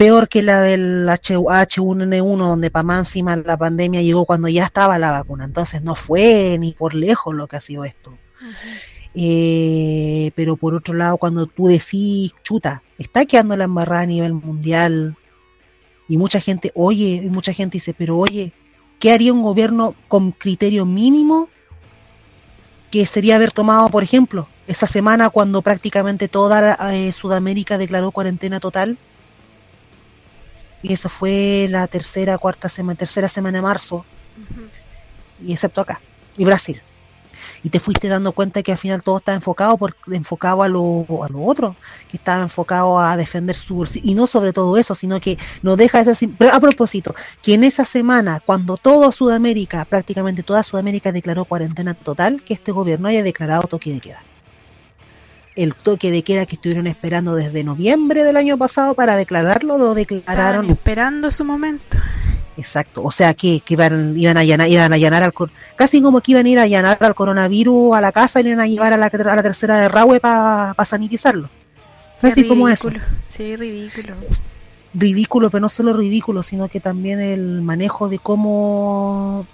peor que la del H1N1, donde para más encima la pandemia llegó cuando ya estaba la vacuna. Entonces no fue ni por lejos lo que ha sido esto. Eh, pero por otro lado, cuando tú decís, chuta, está quedando la embarrada a nivel mundial, y mucha gente, oye, y mucha gente dice, pero oye, ¿qué haría un gobierno con criterio mínimo? Que sería haber tomado, por ejemplo, esa semana cuando prácticamente toda eh, Sudamérica declaró cuarentena total, y eso fue la tercera, cuarta semana, tercera semana de marzo, y excepto acá, y Brasil. y te fuiste dando cuenta que al final todo está enfocado por, enfocado a lo, a lo otro, que estaba enfocado a defender su y no sobre todo eso, sino que no deja ese pero a propósito, que en esa semana cuando todo Sudamérica, prácticamente toda Sudamérica declaró cuarentena total, que este gobierno haya declarado toque de queda. El toque de queda que estuvieron esperando desde noviembre del año pasado para declararlo, lo declararon. esperando su momento. Exacto, o sea que, que iban, iban, a allanar, iban a allanar al casi como que iban a ir a allanar al coronavirus a la casa y iban a llevar a la, a la tercera de Rahue para sanitizarlo. sanitizarlo. Así como eso. Sí, ridículo. Ridículo, pero no solo ridículo, sino que también el manejo de cómo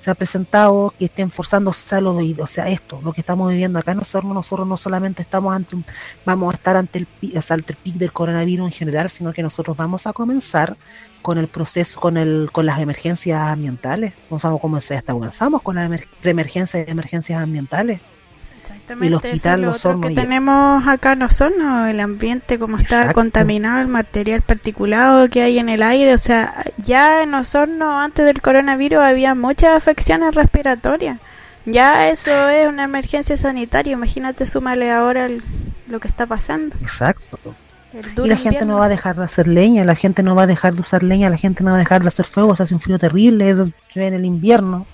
se ha presentado que estén forzando o sea, esto, lo que estamos viviendo acá nosotros, nosotros no solamente estamos ante vamos a estar ante el, o sea, ante el pic del coronavirus en general, sino que nosotros vamos a comenzar con el proceso, con el, con las emergencias ambientales, vamos a comenzar, hasta comenzamos con las emergencias y emergencias ambientales. Exactamente, el hospital eso es lo que tenemos acá en Osorno, el ambiente como está contaminado, el material particulado que hay en el aire, o sea, ya en Osorno antes del coronavirus había muchas afecciones respiratorias. Ya eso es una emergencia sanitaria, imagínate súmale ahora lo que está pasando. Exacto. Y la gente no va a dejar de hacer leña, la gente no va a dejar de usar leña, la gente no va a dejar de hacer fuego, se hace un frío terrible, eso en el invierno.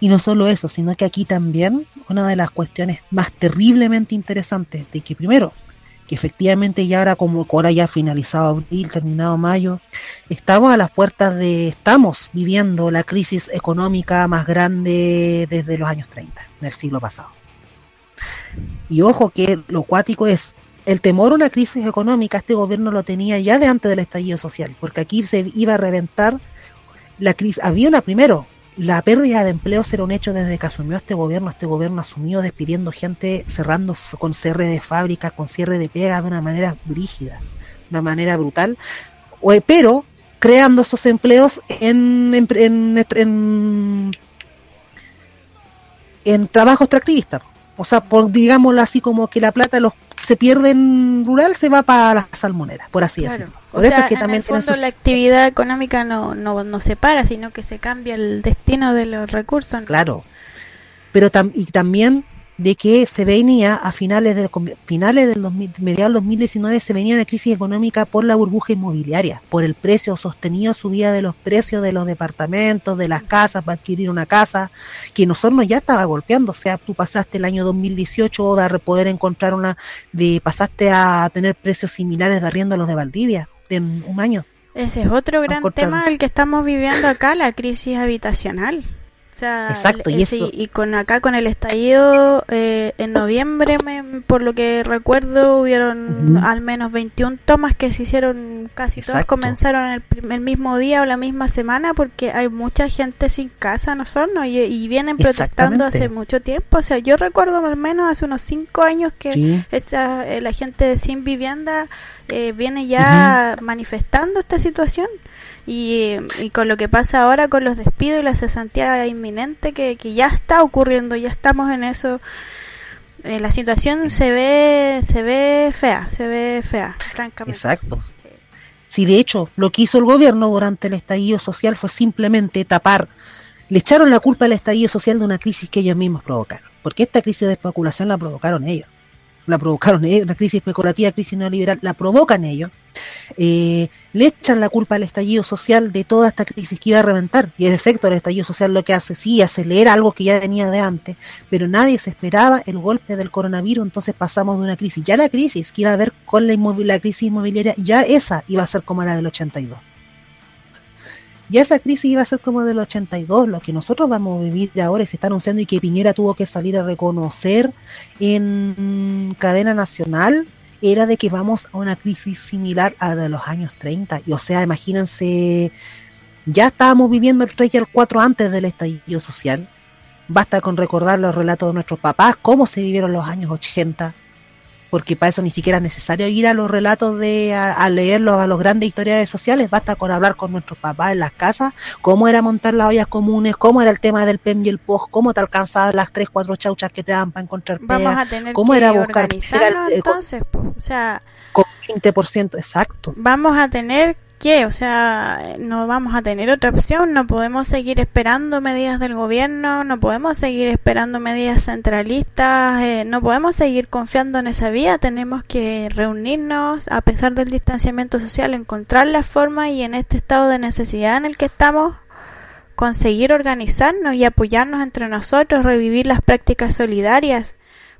Y no solo eso, sino que aquí también una de las cuestiones más terriblemente interesantes de que primero, que efectivamente ya ahora como ahora ya finalizado abril, terminado mayo, estamos a las puertas de, estamos viviendo la crisis económica más grande desde los años 30 del siglo pasado. Y ojo que lo cuático es, el temor a una crisis económica este gobierno lo tenía ya de antes del estallido social, porque aquí se iba a reventar la crisis. Había una primero, la pérdida de empleos era un hecho desde que asumió este gobierno. Este gobierno asumió despidiendo gente, cerrando con cierre de fábricas, con cierre de pegas de una manera brígida, de una manera brutal, pero creando esos empleos en, en, en, en, trabajo extractivista. O sea, por digámoslo así como que la plata los se pierde en rural se va para las salmoneras, por así decirlo. O sea, que también en el fondo la actividad económica no, no, no se para, sino que se cambia el destino de los recursos. Claro, pero y también de que se venía a finales del finales del 2000, mediados del 2019 se venía una crisis económica por la burbuja inmobiliaria, por el precio sostenido subida de los precios de los departamentos, de las casas para adquirir una casa, que nosotros ya estaba golpeando, o sea, tú pasaste el año 2018 de poder encontrar una de pasaste a tener precios similares de arriendo a los de Valdivia un año. Ese es otro gran tema el que estamos viviendo acá, la crisis habitacional. Exacto, y, eso... y con acá con el estallido eh, en noviembre, por lo que recuerdo, hubieron al menos 21 tomas que se hicieron, casi todas comenzaron el, el, mismo día o la misma semana, porque hay mucha gente sin casa, ¿no son? Y, vienen protestando hace mucho tiempo. O sea, yo recuerdo al menos hace unos 5 años que esta, eh, la gente sin vivienda eh, viene ya manifestando esta situación. Y, con lo que pasa ahora con los despidos y la cesantía inminente que, que ya está ocurriendo, ya estamos en eso. Eh, la situación se ve se ve fea, se ve fea, francamente. Exacto. Si de hecho lo que hizo el gobierno durante el estallido social fue simplemente tapar, le echaron la culpa al estallido social de una crisis que ellos mismos provocaron, porque esta crisis de especulación la provocaron ellos la provocaron ellos, la crisis especulativa, crisis neoliberal, la provocan ellos, eh, le echan la culpa al estallido social de toda esta crisis que iba a reventar. Y el efecto del estallido social lo que hace, sí, acelera algo que ya venía de antes, pero nadie se esperaba el golpe del coronavirus, entonces pasamos de una crisis. Ya la crisis que iba a haber con la, la crisis inmobiliaria, ya esa iba a ser como la del 82 ya esa crisis iba a ser como del 82, lo que nosotros vamos a vivir de ahora y se está anunciando y que Piñera tuvo que salir a reconocer en cadena nacional, era de que vamos a una crisis similar a la de los años 30. Y o sea, imagínense, ya estábamos viviendo el 3 y el 4 antes del estallido social. Basta con recordar los relatos de nuestros papás, cómo se vivieron los años 80, porque para eso ni siquiera es necesario ir a los relatos de a, leerlos a los grandes historiadores sociales, basta con hablar con nuestros papás en las casas, cómo era montar las ollas comunes, cómo era el tema del PEM y el POS, cómo te alcanzaban las tres, cuatro chauchas que te daban para encontrar Vamos a tener cómo que era buscar entonces, o sea, con 20% exacto. Vamos a tener qué? O sea, no vamos a tener otra opción, no podemos seguir esperando medidas del gobierno, no podemos seguir esperando medidas centralistas, eh, no podemos seguir confiando en esa vía, tenemos que reunirnos a pesar del distanciamiento social, encontrar la forma y en este estado de necesidad en el que estamos, conseguir organizarnos y apoyarnos entre nosotros, revivir las prácticas solidarias.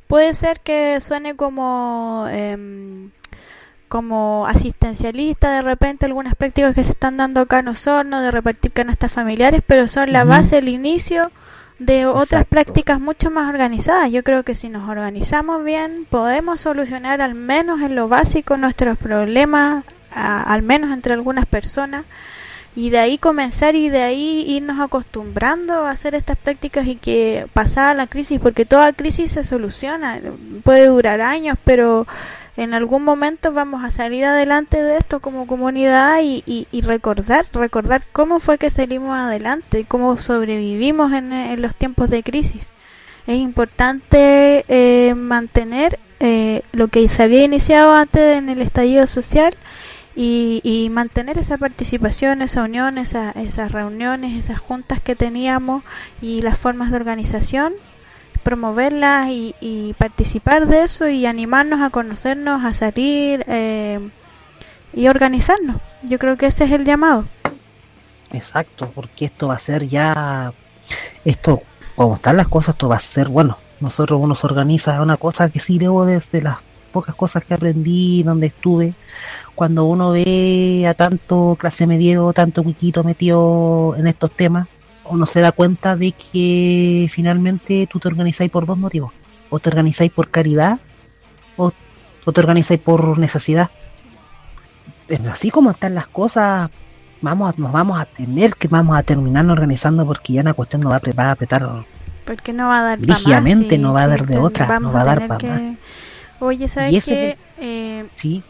Puede ser que suene como... Eh, como asistencialista de repente algunas prácticas que se están dando acá en Osorno de repartir canastas familiares pero son la base el inicio de otras prácticas mucho más organizadas. Yo creo que si nos organizamos bien podemos solucionar al menos en lo básico nuestros problemas al menos entre algunas personas y de ahí comenzar y de ahí irnos acostumbrando a hacer estas prácticas y que pasada la crisis porque toda crisis se soluciona puede durar años pero en algún momento vamos a salir adelante de esto como comunidad y, recordar, recordar cómo fue que salimos adelante, cómo sobrevivimos en, los tiempos de crisis. Es importante eh, mantener eh, lo que se había iniciado antes en el estallido social y, y mantener esa participación, esa unión, esa, esas reuniones, esas juntas que teníamos y las formas de organización promoverlas y, participar de eso y animarnos a conocernos, a salir eh, y organizarnos. Yo creo que ese es el llamado. Exacto, porque esto va a ser ya, esto, como están las cosas, esto va a ser, bueno, nosotros uno se organiza, una cosa que sí debo desde las pocas cosas que aprendí, donde estuve, cuando uno ve a tanto clase medio, tanto wiquito metido en estos temas, uno se da cuenta de que finalmente tú te organizáis por dos motivos. O te organizáis por caridad o, te organizáis por necesidad. Así como están las cosas, vamos nos vamos a tener que vamos a terminar organizando porque ya una cuestión no va a, va a apretar. Porque no va a dar Rígidamente, no va a dar de otra, no va a, dar para más. Oye, ¿sabes qué? Eh, sí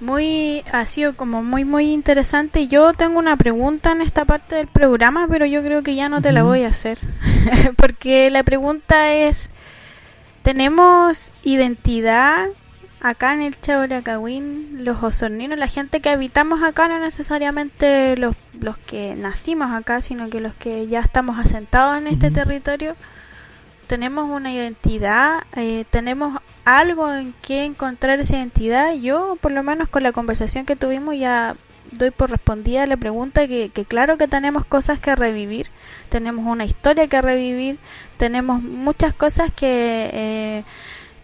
muy ha sido como muy muy interesante. Yo tengo una pregunta en esta parte del programa pero yo creo que ya no te la voy a hacer. Porque la pregunta es tenemos identidad acá en el Chauracagüín los osorninos la gente que habitamos acá no necesariamente los, los que nacimos acá sino que los que ya estamos asentados en este territorio tenemos una identidad eh, tenemos algo en que encontrar esa identidad. Yo, por lo menos con la conversación que tuvimos, ya doy por respondida la pregunta que, claro que tenemos cosas que revivir, tenemos una historia que revivir, tenemos muchas cosas que, eh,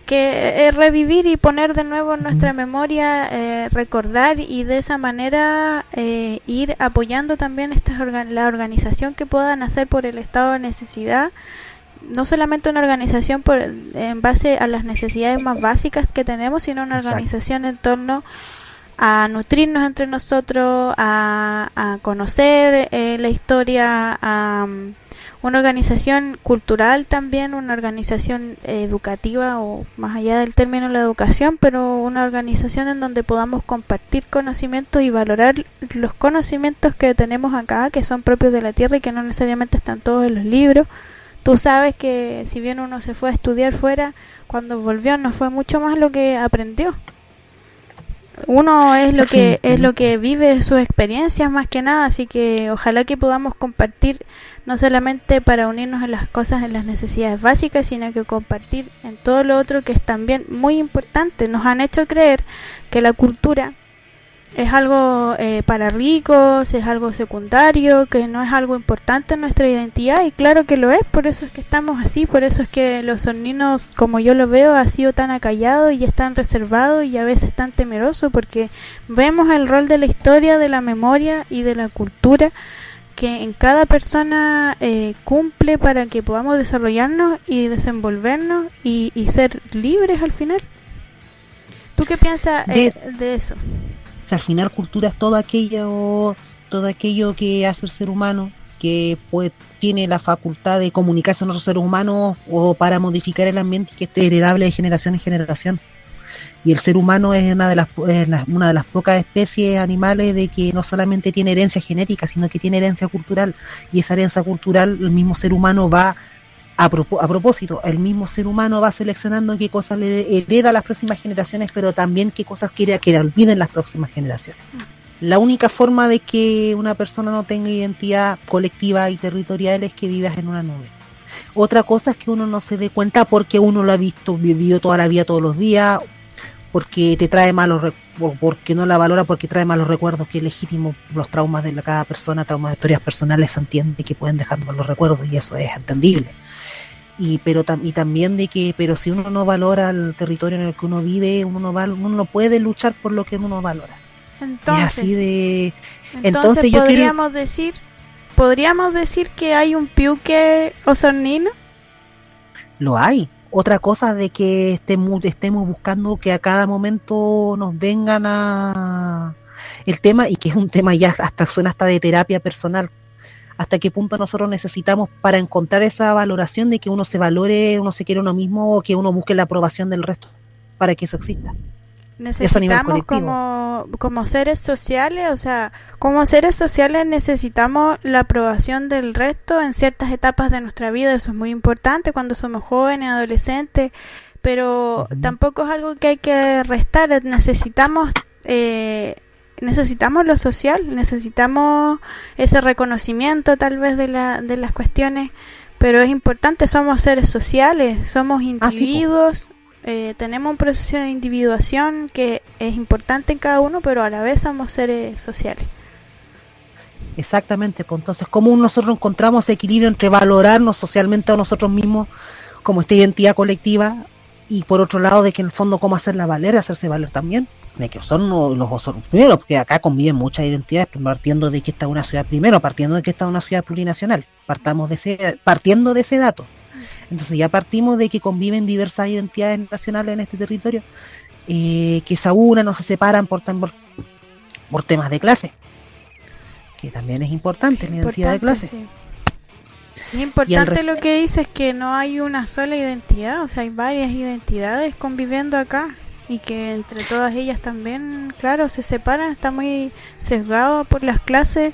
que eh, revivir y poner de nuevo en nuestra memoria, eh, recordar y de esa manera ir apoyando también esta la organización que puedan hacer por el estado de necesidad no solamente una organización por, en base a las necesidades más básicas que tenemos, sino una organización en torno a nutrirnos entre nosotros, a, a conocer eh, la historia, a mm, una organización cultural también, una organización educativa o más allá del término la educación, pero una organización en donde podamos compartir conocimientos y valorar los conocimientos que tenemos acá, que son propios de la tierra y que no necesariamente están todos en los libros Tú sabes que si bien uno se fue a estudiar fuera, cuando volvió no fue mucho más lo que aprendió. Uno es lo que es lo que vive sus experiencias más que nada, así que ojalá que podamos compartir no solamente para unirnos en las cosas, en las necesidades básicas, sino que compartir en todo lo otro que es también muy importante. Nos han hecho creer que la cultura es algo eh, para ricos, es algo secundario, que no es algo importante en nuestra identidad y claro que lo es, por eso es que estamos así, por eso es que los soninos, como yo lo veo, ha sido tan acallado y están reservados y a veces tan temeroso porque vemos el rol de la historia, de la memoria y de la cultura que en cada persona eh, cumple para que podamos desarrollarnos y desenvolvernos y, ser libres al final. ¿Tú qué piensas de al final cultura es todo aquello, todo aquello que hace el ser humano, que pues tiene la facultad de comunicarse con otros seres humanos o para modificar el ambiente y que esté heredable de generación en generación. Y el ser humano es una de las una de las pocas especies animales de que no solamente tiene herencia genética, sino que tiene herencia cultural. Y esa herencia cultural, el mismo ser humano va a, propósito, el mismo ser humano va seleccionando qué cosas le hereda a las próximas generaciones, pero también qué cosas quiere que le olviden las próximas generaciones. La única forma de que una persona no tenga identidad colectiva y territorial es que vivas en una nube. Otra cosa es que uno no se dé cuenta porque uno lo ha visto, vivido toda la vida, todos los días, porque te trae malos porque no la valora porque trae malos recuerdos, que es legítimo los traumas de cada persona, traumas de historias personales se entiende que pueden dejar malos recuerdos y eso es entendible. Y pero y también de que pero si uno no valora el territorio en el que uno vive, uno no uno no puede luchar por lo que uno valora. Entonces, así de entonces, podríamos decir podríamos decir que hay un piuque osornino. Lo hay, otra cosa de que estemos, estemos buscando que a cada momento nos vengan a el tema y que es un tema ya hasta suena hasta de terapia personal hasta qué punto nosotros necesitamos para encontrar esa valoración de que uno se valore, uno se quiere uno mismo o que uno busque la aprobación del resto para que eso exista. Necesitamos como, como seres sociales, o sea, como seres sociales necesitamos la aprobación del resto en ciertas etapas de nuestra vida, eso es muy importante cuando somos jóvenes, adolescentes, pero tampoco es algo que hay que restar, necesitamos eh, necesitamos lo social, necesitamos ese reconocimiento tal vez de, la, de las cuestiones, pero es importante, somos seres sociales, somos ah, individuos, eh, tenemos un proceso de individuación que es importante en cada uno, pero a la vez somos seres sociales. Exactamente, pues entonces, ¿cómo nosotros encontramos equilibrio entre valorarnos socialmente a nosotros mismos como esta identidad colectiva y por otro lado de que en el fondo cómo hacerla valer, hacerse valer también? De que Osorno, los Osorno, primero, porque acá conviven muchas identidades, partiendo de que esta es una ciudad, primero, partiendo de que esta es una ciudad plurinacional, partamos de ese, partiendo de ese dato. Entonces ya partimos de que conviven diversas identidades nacionales en este territorio, eh, que se unan o se separan por, por, temas de clase, que también es importante la identidad de clase. Es importante lo que dices que no hay una sola identidad, o sea, hay varias identidades conviviendo acá y que entre todas ellas también, claro, se separan, está muy sesgado por las clases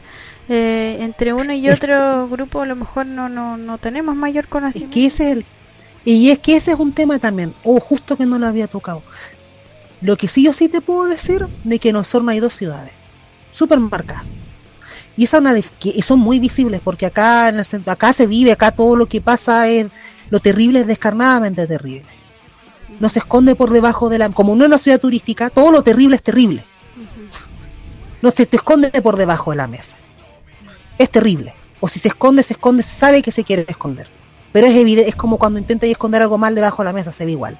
eh, entre uno y otro grupo a lo mejor no, no, no tenemos mayor conocimiento. y es que ese es un tema también, o justo que no lo había tocado. Lo que sí yo sí te puedo decir de que en Osorno hay dos ciudades, super marcadas. Y esa una que son muy visibles porque acá en acá se vive, acá todo lo que pasa es lo terrible es descarnadamente terrible. No se esconde por debajo de la como no es una ciudad turística, todo lo terrible es terrible. No se te esconde por debajo de la mesa es terrible. O si se esconde, se esconde, se sabe que se quiere esconder. Pero es evidente, es como cuando intenta esconder algo mal debajo de la mesa, se ve igual.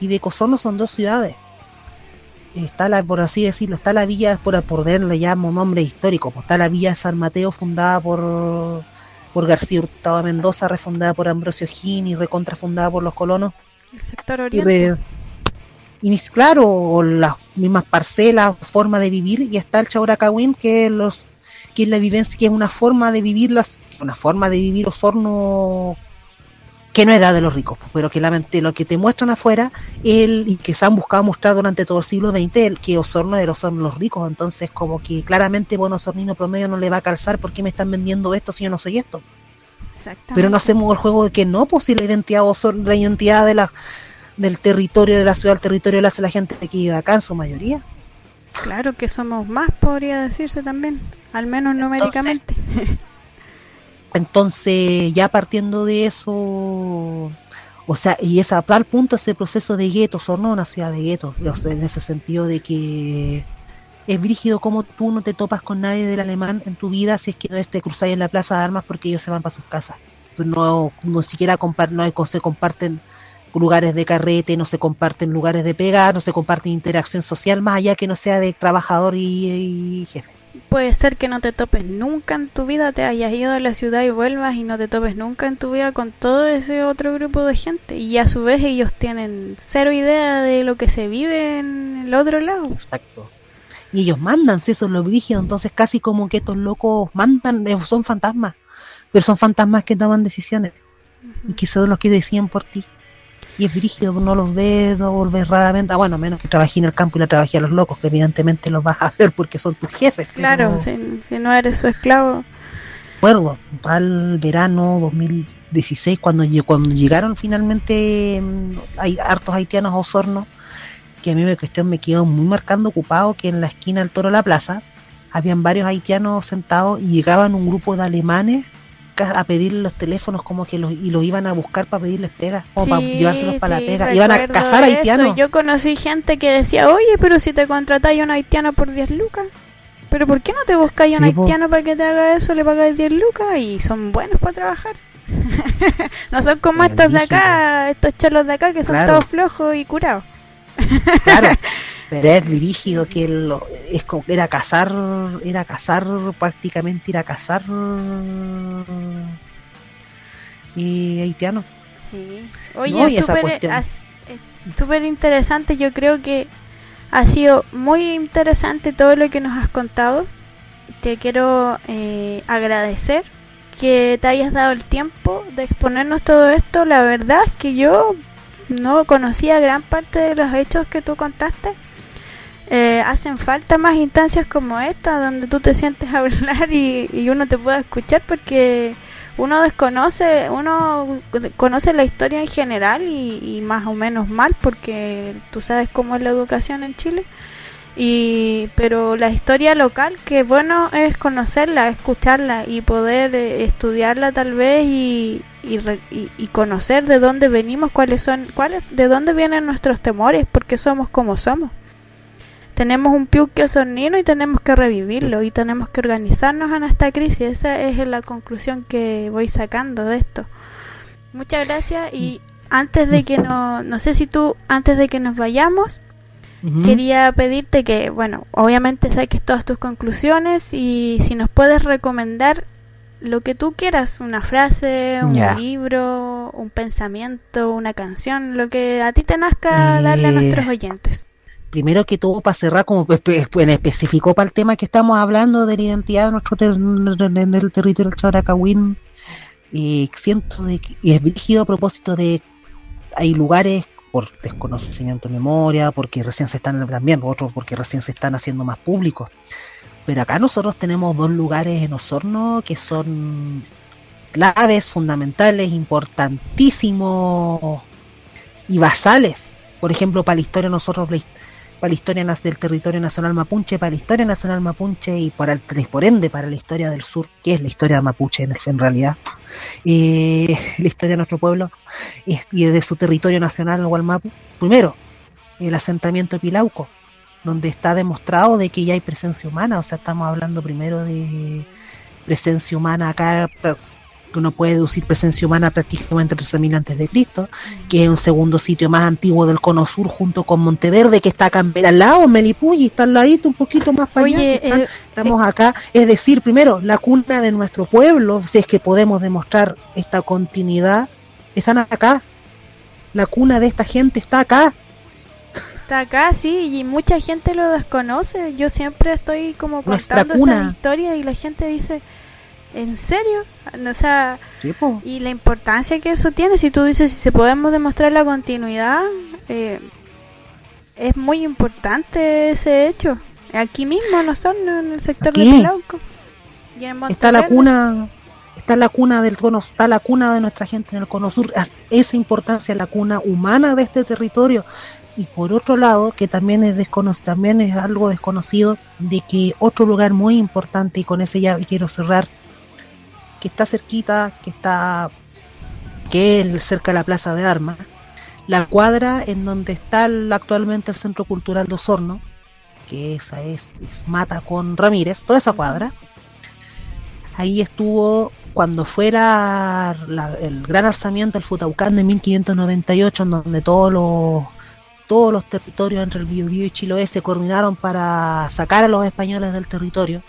Y de Cosorno son dos ciudades. Está la, por así decirlo, está la villa, por, por verlo ya un nombre histórico, pues está la villa de San Mateo fundada por, por García Hurtado Mendoza, refundada por Ambrosio Gin y recontrafundada por los colonos. El sector oriente. Y, claro, las mismas parcelas, forma de vivir, y está el Chauracahuín, que los que es la vivencia, que es una forma de vivir las, una forma de vivir Osorno que no era de los ricos, pero que la, lo que te muestran afuera el, y que se han buscado mostrar durante todo el siglo XX, el que Osorno es de los, los ricos, entonces como que claramente bueno Osornino promedio no le va a calzar porque me están vendiendo esto si yo no soy esto. Pero no hacemos el juego de que no, pues si la identidad Osorno, la identidad de la, del territorio de la ciudad, el territorio la hace la gente que vive acá en su mayoría. Claro que somos más, podría decirse también, al menos numéricamente. Entonces, ya partiendo de eso, o sea, y es a tal punto ese proceso de guetos, o no una ciudad de guetos, en ese sentido de que es brígido como tú no te topas con nadie del alemán en tu vida si es que no te cruzáis en la plaza de armas porque ellos se van para sus casas. Pues no, no siquiera no se comparten lugares de carrete, no se comparten lugares de pega, no se comparte interacción social más allá que no sea de trabajador y, jefe. Puede ser que no te topes nunca en tu vida, te hayas ido de la ciudad y vuelvas y no te topes nunca en tu vida con todo ese otro grupo de gente. Y a su vez ellos tienen cero idea de lo que se vive en el otro lado. Exacto. Y ellos mandan, si eso es lo brígido, entonces casi como que estos locos mandan, eh, son fantasmas, pero son fantasmas que toman decisiones y que son los que deciden por ti y es brígido, no los ves, no volvés raramente, ah, bueno, menos que trabajé en el campo y la trabajé a los locos, que evidentemente los vas a ver porque son tus jefes. Claro, si, no eres su esclavo. Recuerdo, al verano 2016, cuando, cuando llegaron finalmente, mm, hay hartos haitianos a Osorno, que a mí me cuestión me quedó muy marcando ocupado que en la esquina del Toro de la Plaza habían varios haitianos sentados y llegaban un grupo de alemanes a pedirle los teléfonos como que los, y los iban a buscar para pedirles pega o para llevárselos para la pega. Iban a cazar haitianos. Yo conocí gente que decía oye pero si te contratáis a un haitiano por 10 lucas pero ¿por qué no te buscáis a un haitiano para que te haga eso le pagáis 10 lucas y son buenos para trabajar no son como estos de acá estos chalos de acá que son todos flojos y curados claro pero es rígido que es como, era cazar era cazar prácticamente ir a cazar y haitiano. Sí. Oye súper interesante yo creo que ha sido muy interesante todo lo que nos has contado. Te quiero eh, agradecer que te hayas dado el tiempo de exponernos todo esto. La verdad es que yo no conocía gran parte de los hechos que tú contaste eh, hacen falta más instancias como esta donde tú te sientes a hablar y, uno te pueda escuchar porque uno desconoce, uno conoce la historia en general y, más o menos mal porque tú sabes cómo es la educación en Chile. Y, pero la historia local, que bueno es conocerla, escucharla y poder eh, estudiarla tal vez y, y, conocer de dónde venimos, cuáles son, cuáles, de dónde vienen nuestros temores, porque somos como somos tenemos un piuque sornino y tenemos que revivirlo y tenemos que organizarnos en esta crisis. Esa es la conclusión que voy sacando de esto. Muchas gracias y antes de que no, no sé si tú, antes de que nos vayamos, quería pedirte que, bueno, obviamente saques todas tus conclusiones y si nos puedes recomendar lo que tú quieras, una frase, un libro, un pensamiento, una canción, lo que a ti te nazca darle a nuestros oyentes. primero que todo, para cerrar, como en especificó para el tema que estamos hablando de la identidad de nuestro en el territorio del Chauracahuín, y siento de que, y es dirigido a propósito de hay lugares por desconocimiento de memoria, porque recién se están también, otros porque recién se están haciendo más públicos. Pero acá nosotros tenemos dos lugares en Osorno que son claves, fundamentales, importantísimos y basales. Por ejemplo, para la historia nosotros para la historia del territorio nacional mapuche, para la historia nacional mapuche y para el, por ende para la historia del sur, que es la historia mapuche en, realidad, y la historia de nuestro pueblo y, de su territorio nacional, Gualmapu. Primero, el asentamiento de Pilauco, donde está demostrado de que ya hay presencia humana, o sea, estamos hablando primero de presencia humana acá que uno puede deducir presencia humana prácticamente 13.000 antes de Cristo, que es un segundo sitio más antiguo del cono sur junto con Monteverde, que está acá al lado, Melipuy, está al ladito, un poquito más para allá. Eh, estamos eh, acá, es decir, primero, la cuna de nuestro pueblo, si es que podemos demostrar esta continuidad, están acá. La cuna de esta gente está acá. Está acá, sí, y mucha gente lo desconoce. Yo siempre estoy como contando esa historia y la gente dice, ¿En serio? O sea, y la importancia que eso tiene, si tú dices, si se podemos demostrar la continuidad, eh, es muy importante ese hecho. Aquí mismo, no son en el sector de Pilauco. está la cuna, está la cuna del cono, está la cuna de nuestra gente en el cono sur, esa importancia, la cuna humana de este territorio. Y por otro lado, que también es desconocido, también es algo desconocido, de que otro lugar muy importante, y con ese ya quiero cerrar, que está cerquita, que está que es cerca de la Plaza de Armas, la cuadra en donde está actualmente el Centro Cultural de Osorno, que esa es, Mata con Ramírez, toda esa cuadra. Ahí estuvo cuando fue el gran alzamiento del Futaucán de 1598, en donde todos los todos los territorios entre el Biobío y Chiloé se coordinaron para sacar a los españoles del territorio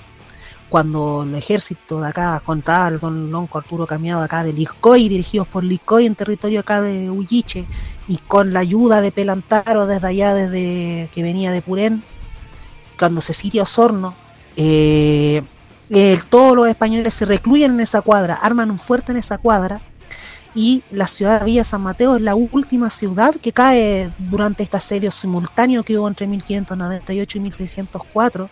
cuando el ejército de acá contaba el don Lonco Arturo Camiado acá de Liscoy, dirigidos por Liscoy en territorio acá de Huilliche, y con la ayuda de Pelantaro desde allá, desde que venía de Purén, cuando se siria Osorno, eh, todos los españoles se recluyen en esa cuadra, arman un fuerte en esa cuadra, y la ciudad de Villa San Mateo es la última ciudad que cae durante este asedio simultáneo que hubo entre 1598 y 1604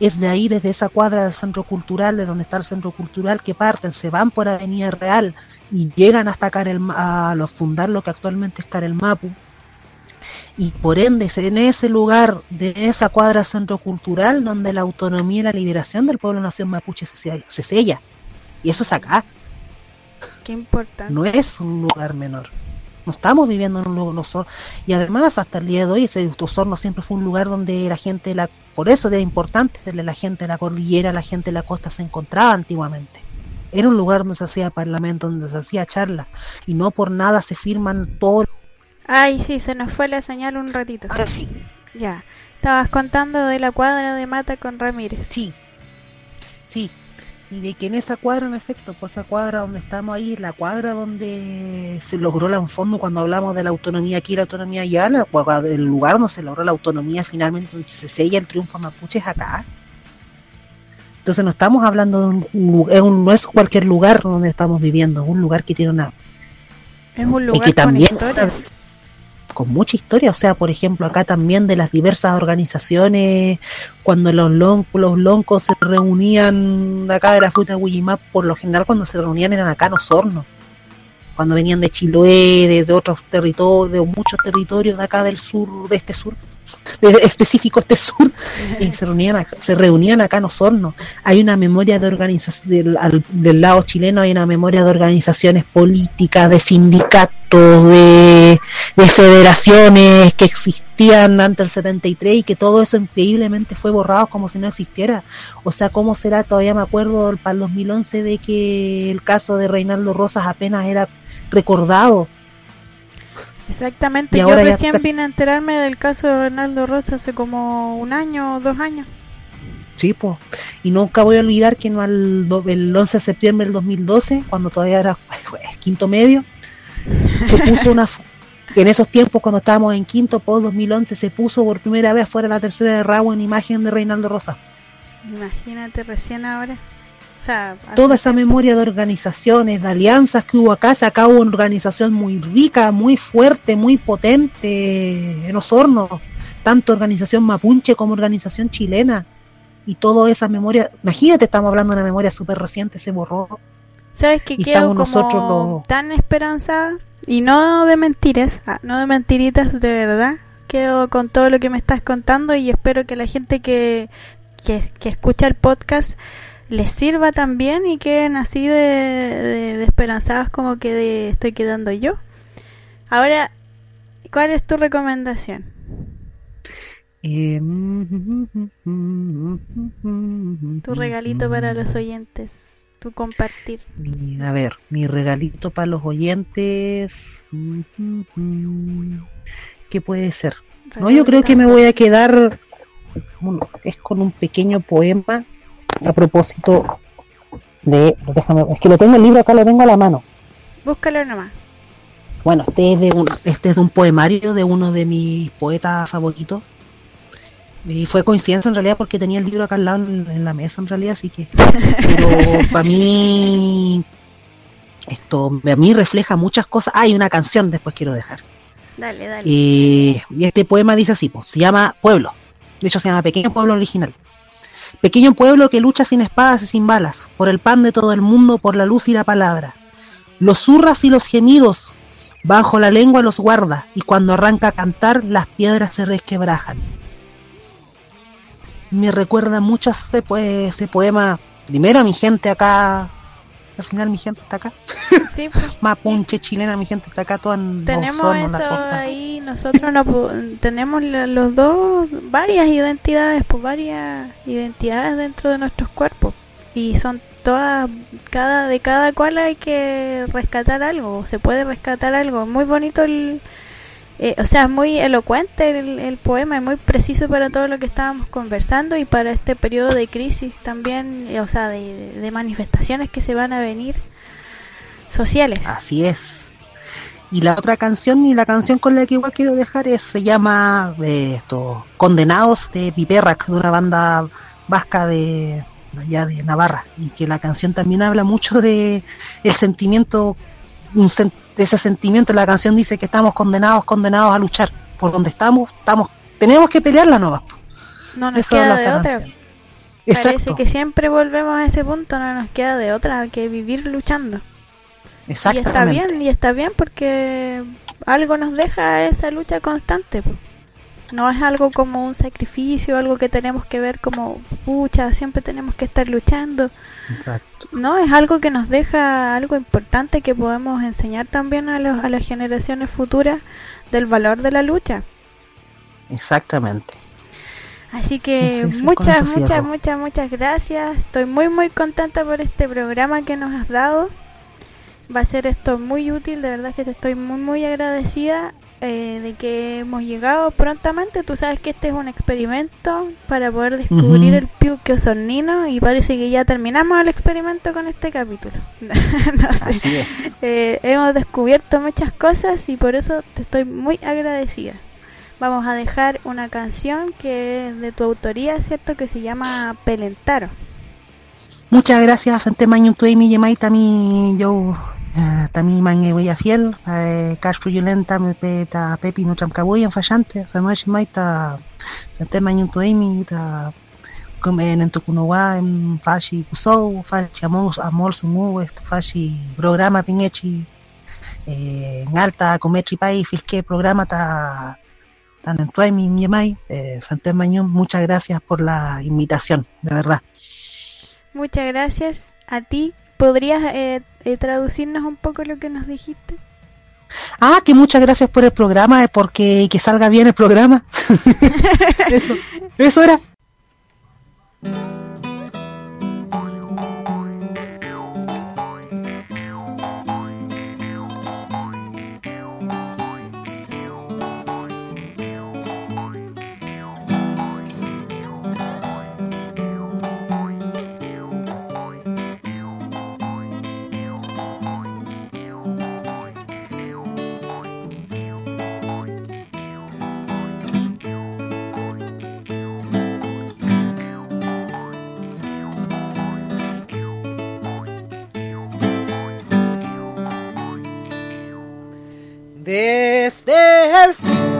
es de ahí, desde esa cuadra del centro cultural, de donde está el centro cultural, que parten, se van por Avenida Real y llegan hasta Carel, a fundar lo que actualmente es Carel Mapu. y por ende es en ese lugar de esa cuadra centro cultural donde la autonomía y la liberación del pueblo nación mapuche se sella, se sella. y eso es acá qué importante no es un lugar menor no estamos viviendo en un lugar Osorno y además hasta el día de hoy ese Osorno siempre fue un lugar donde la gente la por eso era importante la gente de la cordillera la gente de la costa se encontraba antiguamente era un lugar donde se hacía parlamento donde se hacía charla y no por nada se firman todos Ay, sí, se nos fue la señal un ratito. Ahora sí. Ya. Estabas contando de la cuadra de Mata con Ramírez. Sí. Sí. Y de que en esa cuadra, en efecto, pues esa cuadra donde estamos ahí, la cuadra donde se logró la, en fondo cuando hablamos de la autonomía aquí, la autonomía allá, el lugar donde se logró la autonomía finalmente, donde se sella el triunfo mapuche es acá. Entonces no estamos hablando de un, un, no es cualquier lugar donde estamos viviendo, es un lugar que tiene una... Es un lugar que también, con historia con mucha historia, o sea, por ejemplo, acá también de las diversas organizaciones, cuando los, los loncos se reunían acá de la fruta de por lo general cuando se reunían eran acá en Osorno, cuando venían de Chiloé, de, otros territorios, de muchos territorios de acá del sur, de este sur, específico este sur, y se reunían, se reunían acá en Osorno. Hay una memoria de organización, del, del, lado chileno hay una memoria de organizaciones políticas, de sindicatos, de, de federaciones que existían antes del 73 y que todo eso increíblemente fue borrado como si no existiera. O sea, ¿cómo será? Todavía me acuerdo para el 2011 de que el caso de Reinaldo Rosas apenas era recordado Exactamente, yo recién vine a enterarme del caso de Ronaldo Rosa hace como un año o dos años. Sí, pues. Y nunca voy a olvidar que no al, el 11 de septiembre del 2012, cuando todavía era quinto medio, se puso una. En esos tiempos, cuando estábamos en quinto, post 2011, se puso por primera vez fuera de la tercera de Raúl en imagen de Reinaldo Rosa. Imagínate recién ahora. Toda esa memoria de organizaciones, de alianzas que hubo acá, se hubo una organización muy rica, muy fuerte, muy potente en Osorno, tanto organización mapuche como organización chilena. Y toda esa memoria, imagínate, estamos hablando de una memoria súper reciente, se borró. ¿Sabes que quedo como nosotros tan esperanzada? Y no de mentiras, ah, no de mentiritas, de verdad. Quedo con todo lo que me estás contando y espero que la gente que, que, que escucha el podcast les sirva también y queden así de, de, esperanzados como que estoy quedando yo. Ahora, ¿cuál es tu recomendación? Tu regalito para los oyentes, tu compartir. a ver, mi regalito para los oyentes, ¿qué puede ser? No, yo creo que me voy a quedar, es con un pequeño poema a propósito de, déjame, es que lo tengo el libro acá, lo tengo a la mano. Búscalo nomás. Bueno, este es de un, este es de un poemario de uno de mis poetas favoritos. Y fue coincidencia en realidad porque tenía el libro acá al lado en, la mesa en realidad, así que. Pero para mí. Esto a mí refleja muchas cosas. Hay una canción después quiero dejar. Dale, dale. y este poema dice así, pues, se llama Pueblo. De hecho se llama Pequeño Pueblo Original. Pequeño pueblo que lucha sin espadas y sin balas, por el pan de todo el mundo, por la luz y la palabra. Los zurras y los gemidos, bajo la lengua los guarda, y cuando arranca a cantar, las piedras se resquebrajan. Me recuerda mucho ese, pues, ese poema, primero mi gente acá al final mi gente está acá. Sí, pues. Mapunche chilena, mi gente está acá toda en Tenemos eso ahí, nosotros no, tenemos los dos varias identidades, pues varias identidades dentro de nuestros cuerpos y son todas cada de cada cual hay que rescatar algo, se puede rescatar algo. Muy bonito el eh, o sea, es muy elocuente el, poema, es muy preciso para todo lo que estábamos conversando y para este periodo de crisis también, eh, o sea, de, manifestaciones que se van a venir sociales. Así es. Y la otra canción, y la canción con la que igual quiero dejar es, se llama eh, esto, Condenados de Piperrac, de una banda vasca de allá de Navarra, y que la canción también habla mucho de el sentimiento un ese sentimiento la canción dice que estamos condenados, condenados a luchar. Por donde estamos, estamos, tenemos que pelear la nueva. No nos queda de otra. Parece que siempre volvemos a ese punto, no nos queda de otra que vivir luchando. Y está bien, y está bien porque algo nos deja esa lucha constante. No es algo como un sacrificio, algo que tenemos que ver como, pucha, siempre tenemos que estar luchando. Exacto. No, es algo que nos deja algo importante que podemos enseñar también a, los, a las generaciones futuras del valor de la lucha. Exactamente. Así que Sí, sí, muchas, muchas, muchas, muchas gracias. Estoy muy, muy contenta por este programa que nos has dado. Va a ser esto muy útil, de verdad que te estoy muy, muy agradecida eh, de que hemos llegado prontamente. Tú sabes que este es un experimento para poder descubrir Ujú. el piuque osornino y parece que ya terminamos el experimento con este capítulo. no sé. Así es. Eh, hemos descubierto muchas cosas y por eso te estoy muy agradecida. Vamos a dejar una canción que es de tu autoría, ¿cierto? Que se llama Pelentaro. Muchas gracias, Fante Mañum Tuemi Yemai, Tami Yo, eh, Tami Mange Huella Fiel, eh, Cash Fruyulenta, Peta Pepi Nucham Kabuyan, Fallante, Famash Maita, Fante Mañum Tuemi, Ta, en Entukunowa, en Fashi Kusou, Fashi Amor, Amor Sumu, esto Fashi Programa Pinechi, eh, en Alta, Comechi Pai, Filque Programa, Ta, Tan en Tuemi Yemai, eh, Fante Mañum, muchas gracias por la invitación, de verdad. Muchas gracias a ti. ¿Podrías eh, eh, traducirnos un poco lo que nos dijiste? Ah, que muchas gracias por el programa, eh, porque que salga bien el programa. eso, eso era. Desde el sur